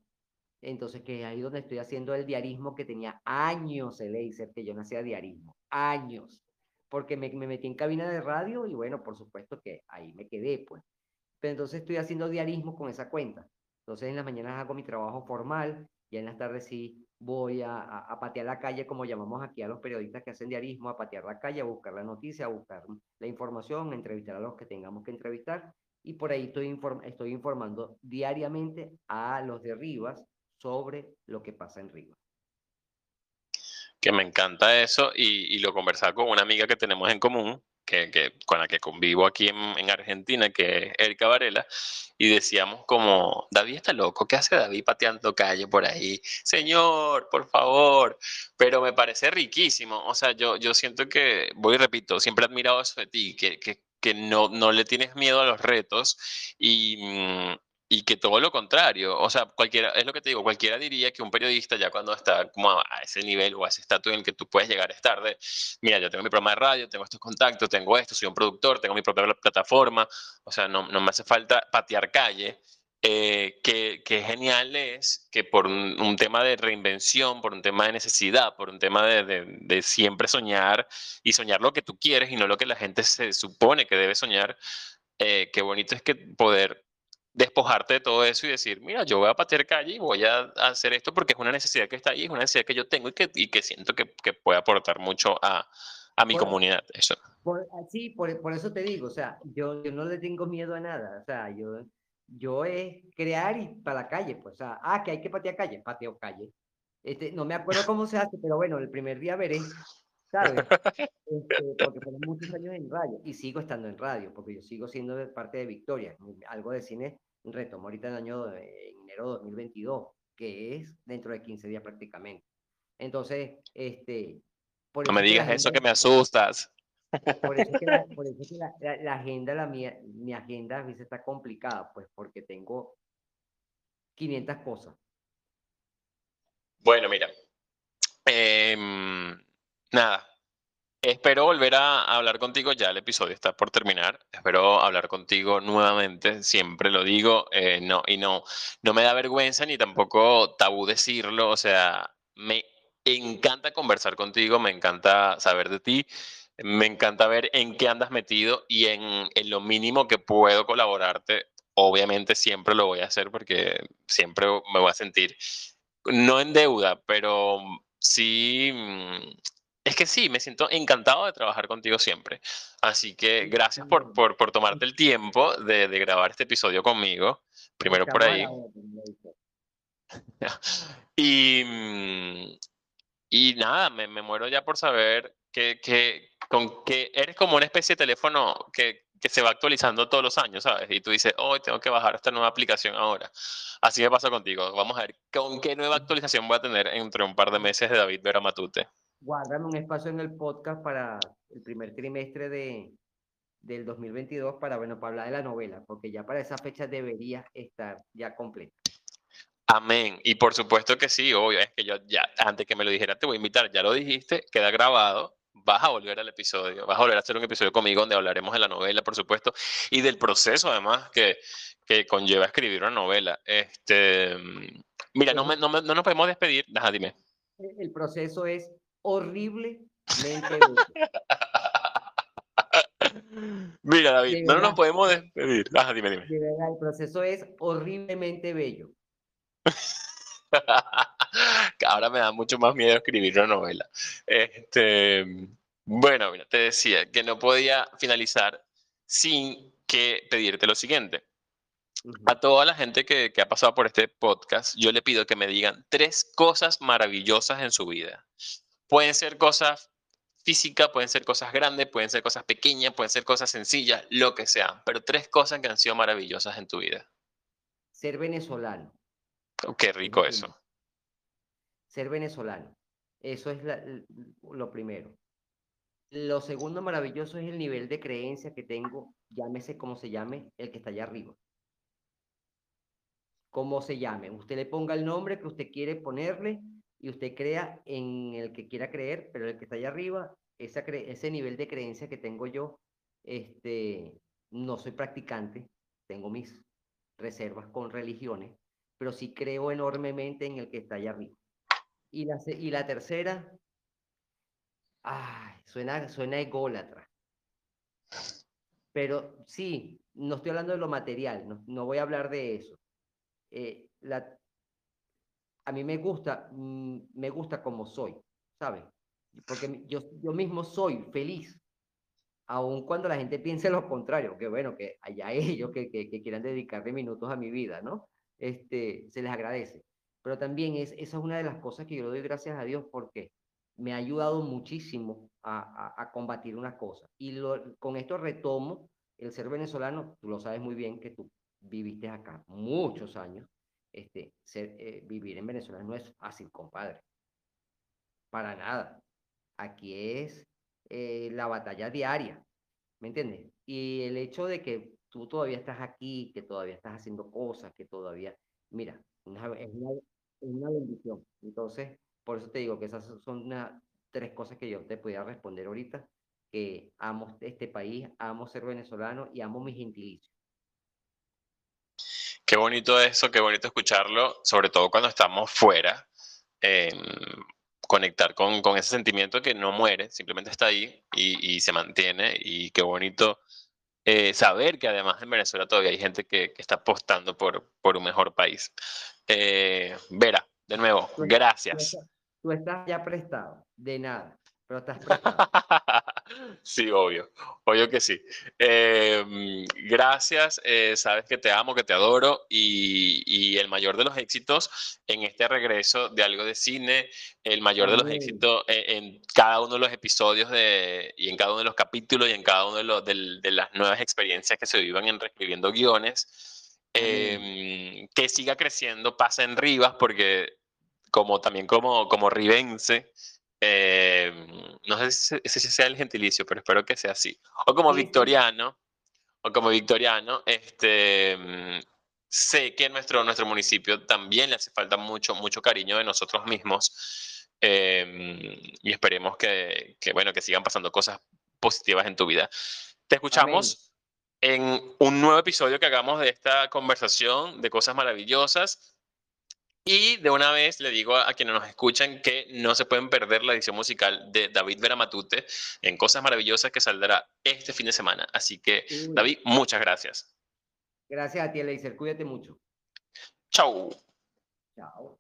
entonces, que ahí donde estoy haciendo el diarismo que tenía años el Acer, que yo no hacía diarismo, años, porque me, me, metí en cabina de radio y bueno, por supuesto que ahí me quedé, pues. Pero entonces estoy haciendo diarismo con esa cuenta. Entonces en las mañanas hago mi trabajo formal y en las tardes sí voy a, a, patear la calle, como llamamos aquí a los periodistas que hacen diarismo, a patear la calle, a buscar la noticia, a buscar la información, a entrevistar a los que tengamos que entrevistar. Y por ahí estoy, inform estoy informando diariamente a los de Rivas sobre lo que pasa en Río.
Que me encanta eso y, lo conversaba con una amiga que tenemos en común, que, con la que convivo aquí en, en, Argentina, que es Erika Varela, y decíamos como, David está loco, ¿qué hace David pateando calle por ahí? Señor, por favor, pero me parece riquísimo, o sea, yo, yo siento que, voy y repito, siempre he admirado eso de ti, que, que, que no, no le tienes miedo a los retos y, mm, y que todo lo contrario, o sea, cualquiera, es lo que te digo, cualquiera diría que un periodista ya cuando está como a, ese nivel o a ese estatus en el que tú puedes llegar es tarde, mira, yo tengo mi programa de radio, tengo estos contactos, tengo esto, soy un productor, tengo mi propia plataforma, o sea, no, no me hace falta patear calle, eh, que, que, genial es que por un, tema de reinvención, por un tema de necesidad, por un tema de, de, de, siempre soñar y soñar lo que tú quieres y no lo que la gente se supone que debe soñar, eh, qué bonito es que poder despojarte de todo eso y decir, mira, yo voy a patear calle y voy a hacer esto porque es una necesidad que está ahí, es una necesidad que yo tengo y que, y que siento que, que puede aportar mucho a, a mi comunidad. Eso.
Por, sí, por, por, eso te digo, o sea, yo, yo no le tengo miedo a nada, o sea, yo, yo es crear y para la calle, pues, o sea, ah, que hay que patear calle, pateo calle. Este, no me acuerdo cómo se hace, pero bueno, el primer día veré, ¿sabes? Este, porque tengo muchos años en radio y sigo estando en radio, porque yo sigo siendo parte de Victoria, algo de cine retomó ahorita en el año de enero de 2022, que es dentro de 15 días prácticamente. Entonces, este...
no me digas eso que me asustas.
Por eso que, la, por eso que la, la, agenda, la mía, mi agenda a veces está complicada, pues porque tengo 500 cosas.
Bueno, mira. Em, nada. Espero volver a hablar contigo. Ya el episodio está por terminar. Espero hablar contigo nuevamente. Siempre lo digo. Eh, no, y no, no me da vergüenza ni tampoco tabú decirlo. O sea, me encanta conversar contigo. Me encanta saber de ti. Me encanta ver en qué andas metido y en, en lo mínimo que puedo colaborarte. Obviamente siempre lo voy a hacer porque siempre me voy a sentir no en deuda, pero sí, mm, es que sí, me siento encantado de trabajar contigo siempre. Así que gracias por, por, por tomarte el tiempo de, de, grabar este episodio conmigo. Primero por ahí. y, mm, y nada, me, me, muero ya por saber que, que, con que eres como una especie de teléfono que, que se va actualizando todos los años, ¿sabes? Y tú dices, hoy tengo que bajar esta nueva aplicación ahora. Así me pasa contigo. Vamos a ver con qué nueva actualización voy a tener entre un par de meses de David Vera Matute.
Guárdame un espacio en el podcast para el primer trimestre de, del 2022 para, bueno, para hablar de la novela, porque ya para esa fecha debería estar ya completa.
Amén. Y por supuesto que sí, obvio, es que yo ya, antes que me lo dijera, te voy a invitar, ya lo dijiste, queda grabado, vas a volver al episodio, vas a volver a hacer un episodio conmigo donde hablaremos de la novela, por supuesto, y del proceso además que, que conlleva escribir una novela. Este, mira, no, me, no, me, no nos podemos despedir, Ajá, dime.
El proceso es horriblemente
Mira, David, no nos podemos despedir. Ajá, dime, dime.
De verdad, el proceso es horriblemente bello.
Ahora me da mucho más miedo escribir una novela. Este, bueno, mira, te decía que no podía finalizar sin que pedirte lo siguiente. A toda la gente que, que, ha pasado por este podcast, yo le pido que me digan tres cosas maravillosas en su vida. Pueden ser cosas físicas, pueden ser cosas grandes, pueden ser cosas pequeñas, pueden ser cosas sencillas, lo que sea, pero tres cosas que han sido maravillosas en tu vida.
Ser venezolano.
Oh, qué rico eso.
Ser venezolano. Eso es la, lo primero. Lo segundo maravilloso es el nivel de creencia que tengo, llámese como se llame, el que está allá arriba. Como se llame. Usted le ponga el nombre que usted quiere ponerle y usted crea en el que quiera creer, pero el que está allá arriba, esa ese nivel de creencia que tengo yo, este, no soy practicante, tengo mis reservas con religiones, pero sí creo enormemente en el que está allá arriba. Y la, y la tercera, ay, suena, suena ególatra. Pero sí, no estoy hablando de lo material, no, no voy a hablar de eso. Eh, la, a mí me gusta, mm, me gusta como soy, ¿sabes? Porque yo, yo mismo soy feliz, aun cuando la gente piense lo contrario, que bueno, que allá ellos que, que, que quieran dedicarle minutos a mi vida, ¿no? Este, se les agradece. Pero también es, esa es una de las cosas que yo doy gracias a Dios porque me ha ayudado muchísimo a, a, a combatir una cosa. Y lo, con esto retomo el ser venezolano, tú lo sabes muy bien que tú viviste acá muchos años, este, ser, eh, vivir en Venezuela no es fácil, compadre. Para nada. Aquí es eh, la batalla diaria, ¿me entiendes? Y el hecho de que tú todavía estás aquí, que todavía estás haciendo cosas, que todavía, mira, una, es, una, una, bendición. Entonces, por eso te digo que esas son una, tres cosas que yo te podía responder ahorita, que amo este país, amo ser venezolano y amo mi gentilicio.
Qué bonito eso, qué bonito escucharlo, sobre todo cuando estamos fuera. Eh, conectar con, con, ese sentimiento que no muere, simplemente está ahí y, y se mantiene. Y qué bonito eh, saber que además en Venezuela todavía hay gente que, que está apostando por, por, un mejor país. Eh, Vera, de nuevo, gracias.
Tú estás, tú estás ya prestado, de nada pero estás prestado.
Sí, obvio, obvio que sí. Eh, gracias, eh, sabes que te amo, que te adoro y, y, el mayor de los éxitos en este regreso de algo de cine, el mayor de los éxitos en, en, cada uno de los episodios de, y en cada uno de los capítulos y en cada uno de, los, de, de las nuevas experiencias que se vivan en reescribiendo guiones. Eh, que siga creciendo, pasa en Rivas, porque como también como, como ribense, eh, no sé si ese sea el gentilicio, pero espero que sea así. O como sí, victoriano, o como victoriano, este, sé que nuestro, nuestro municipio también le hace falta mucho, mucho cariño de nosotros mismos. Em, y esperemos que, que, bueno, que sigan pasando cosas positivas en tu vida. Te escuchamos en un nuevo episodio que hagamos de esta conversación de cosas maravillosas. Y de una vez le digo a, quienes nos escuchan que no se pueden perder la edición musical de David Vera Matute en Cosas Maravillosas que saldrá este fin de semana. Así que, David, muchas gracias.
Gracias a ti, Eleiser. Cuídate mucho.
Chao.
Chao.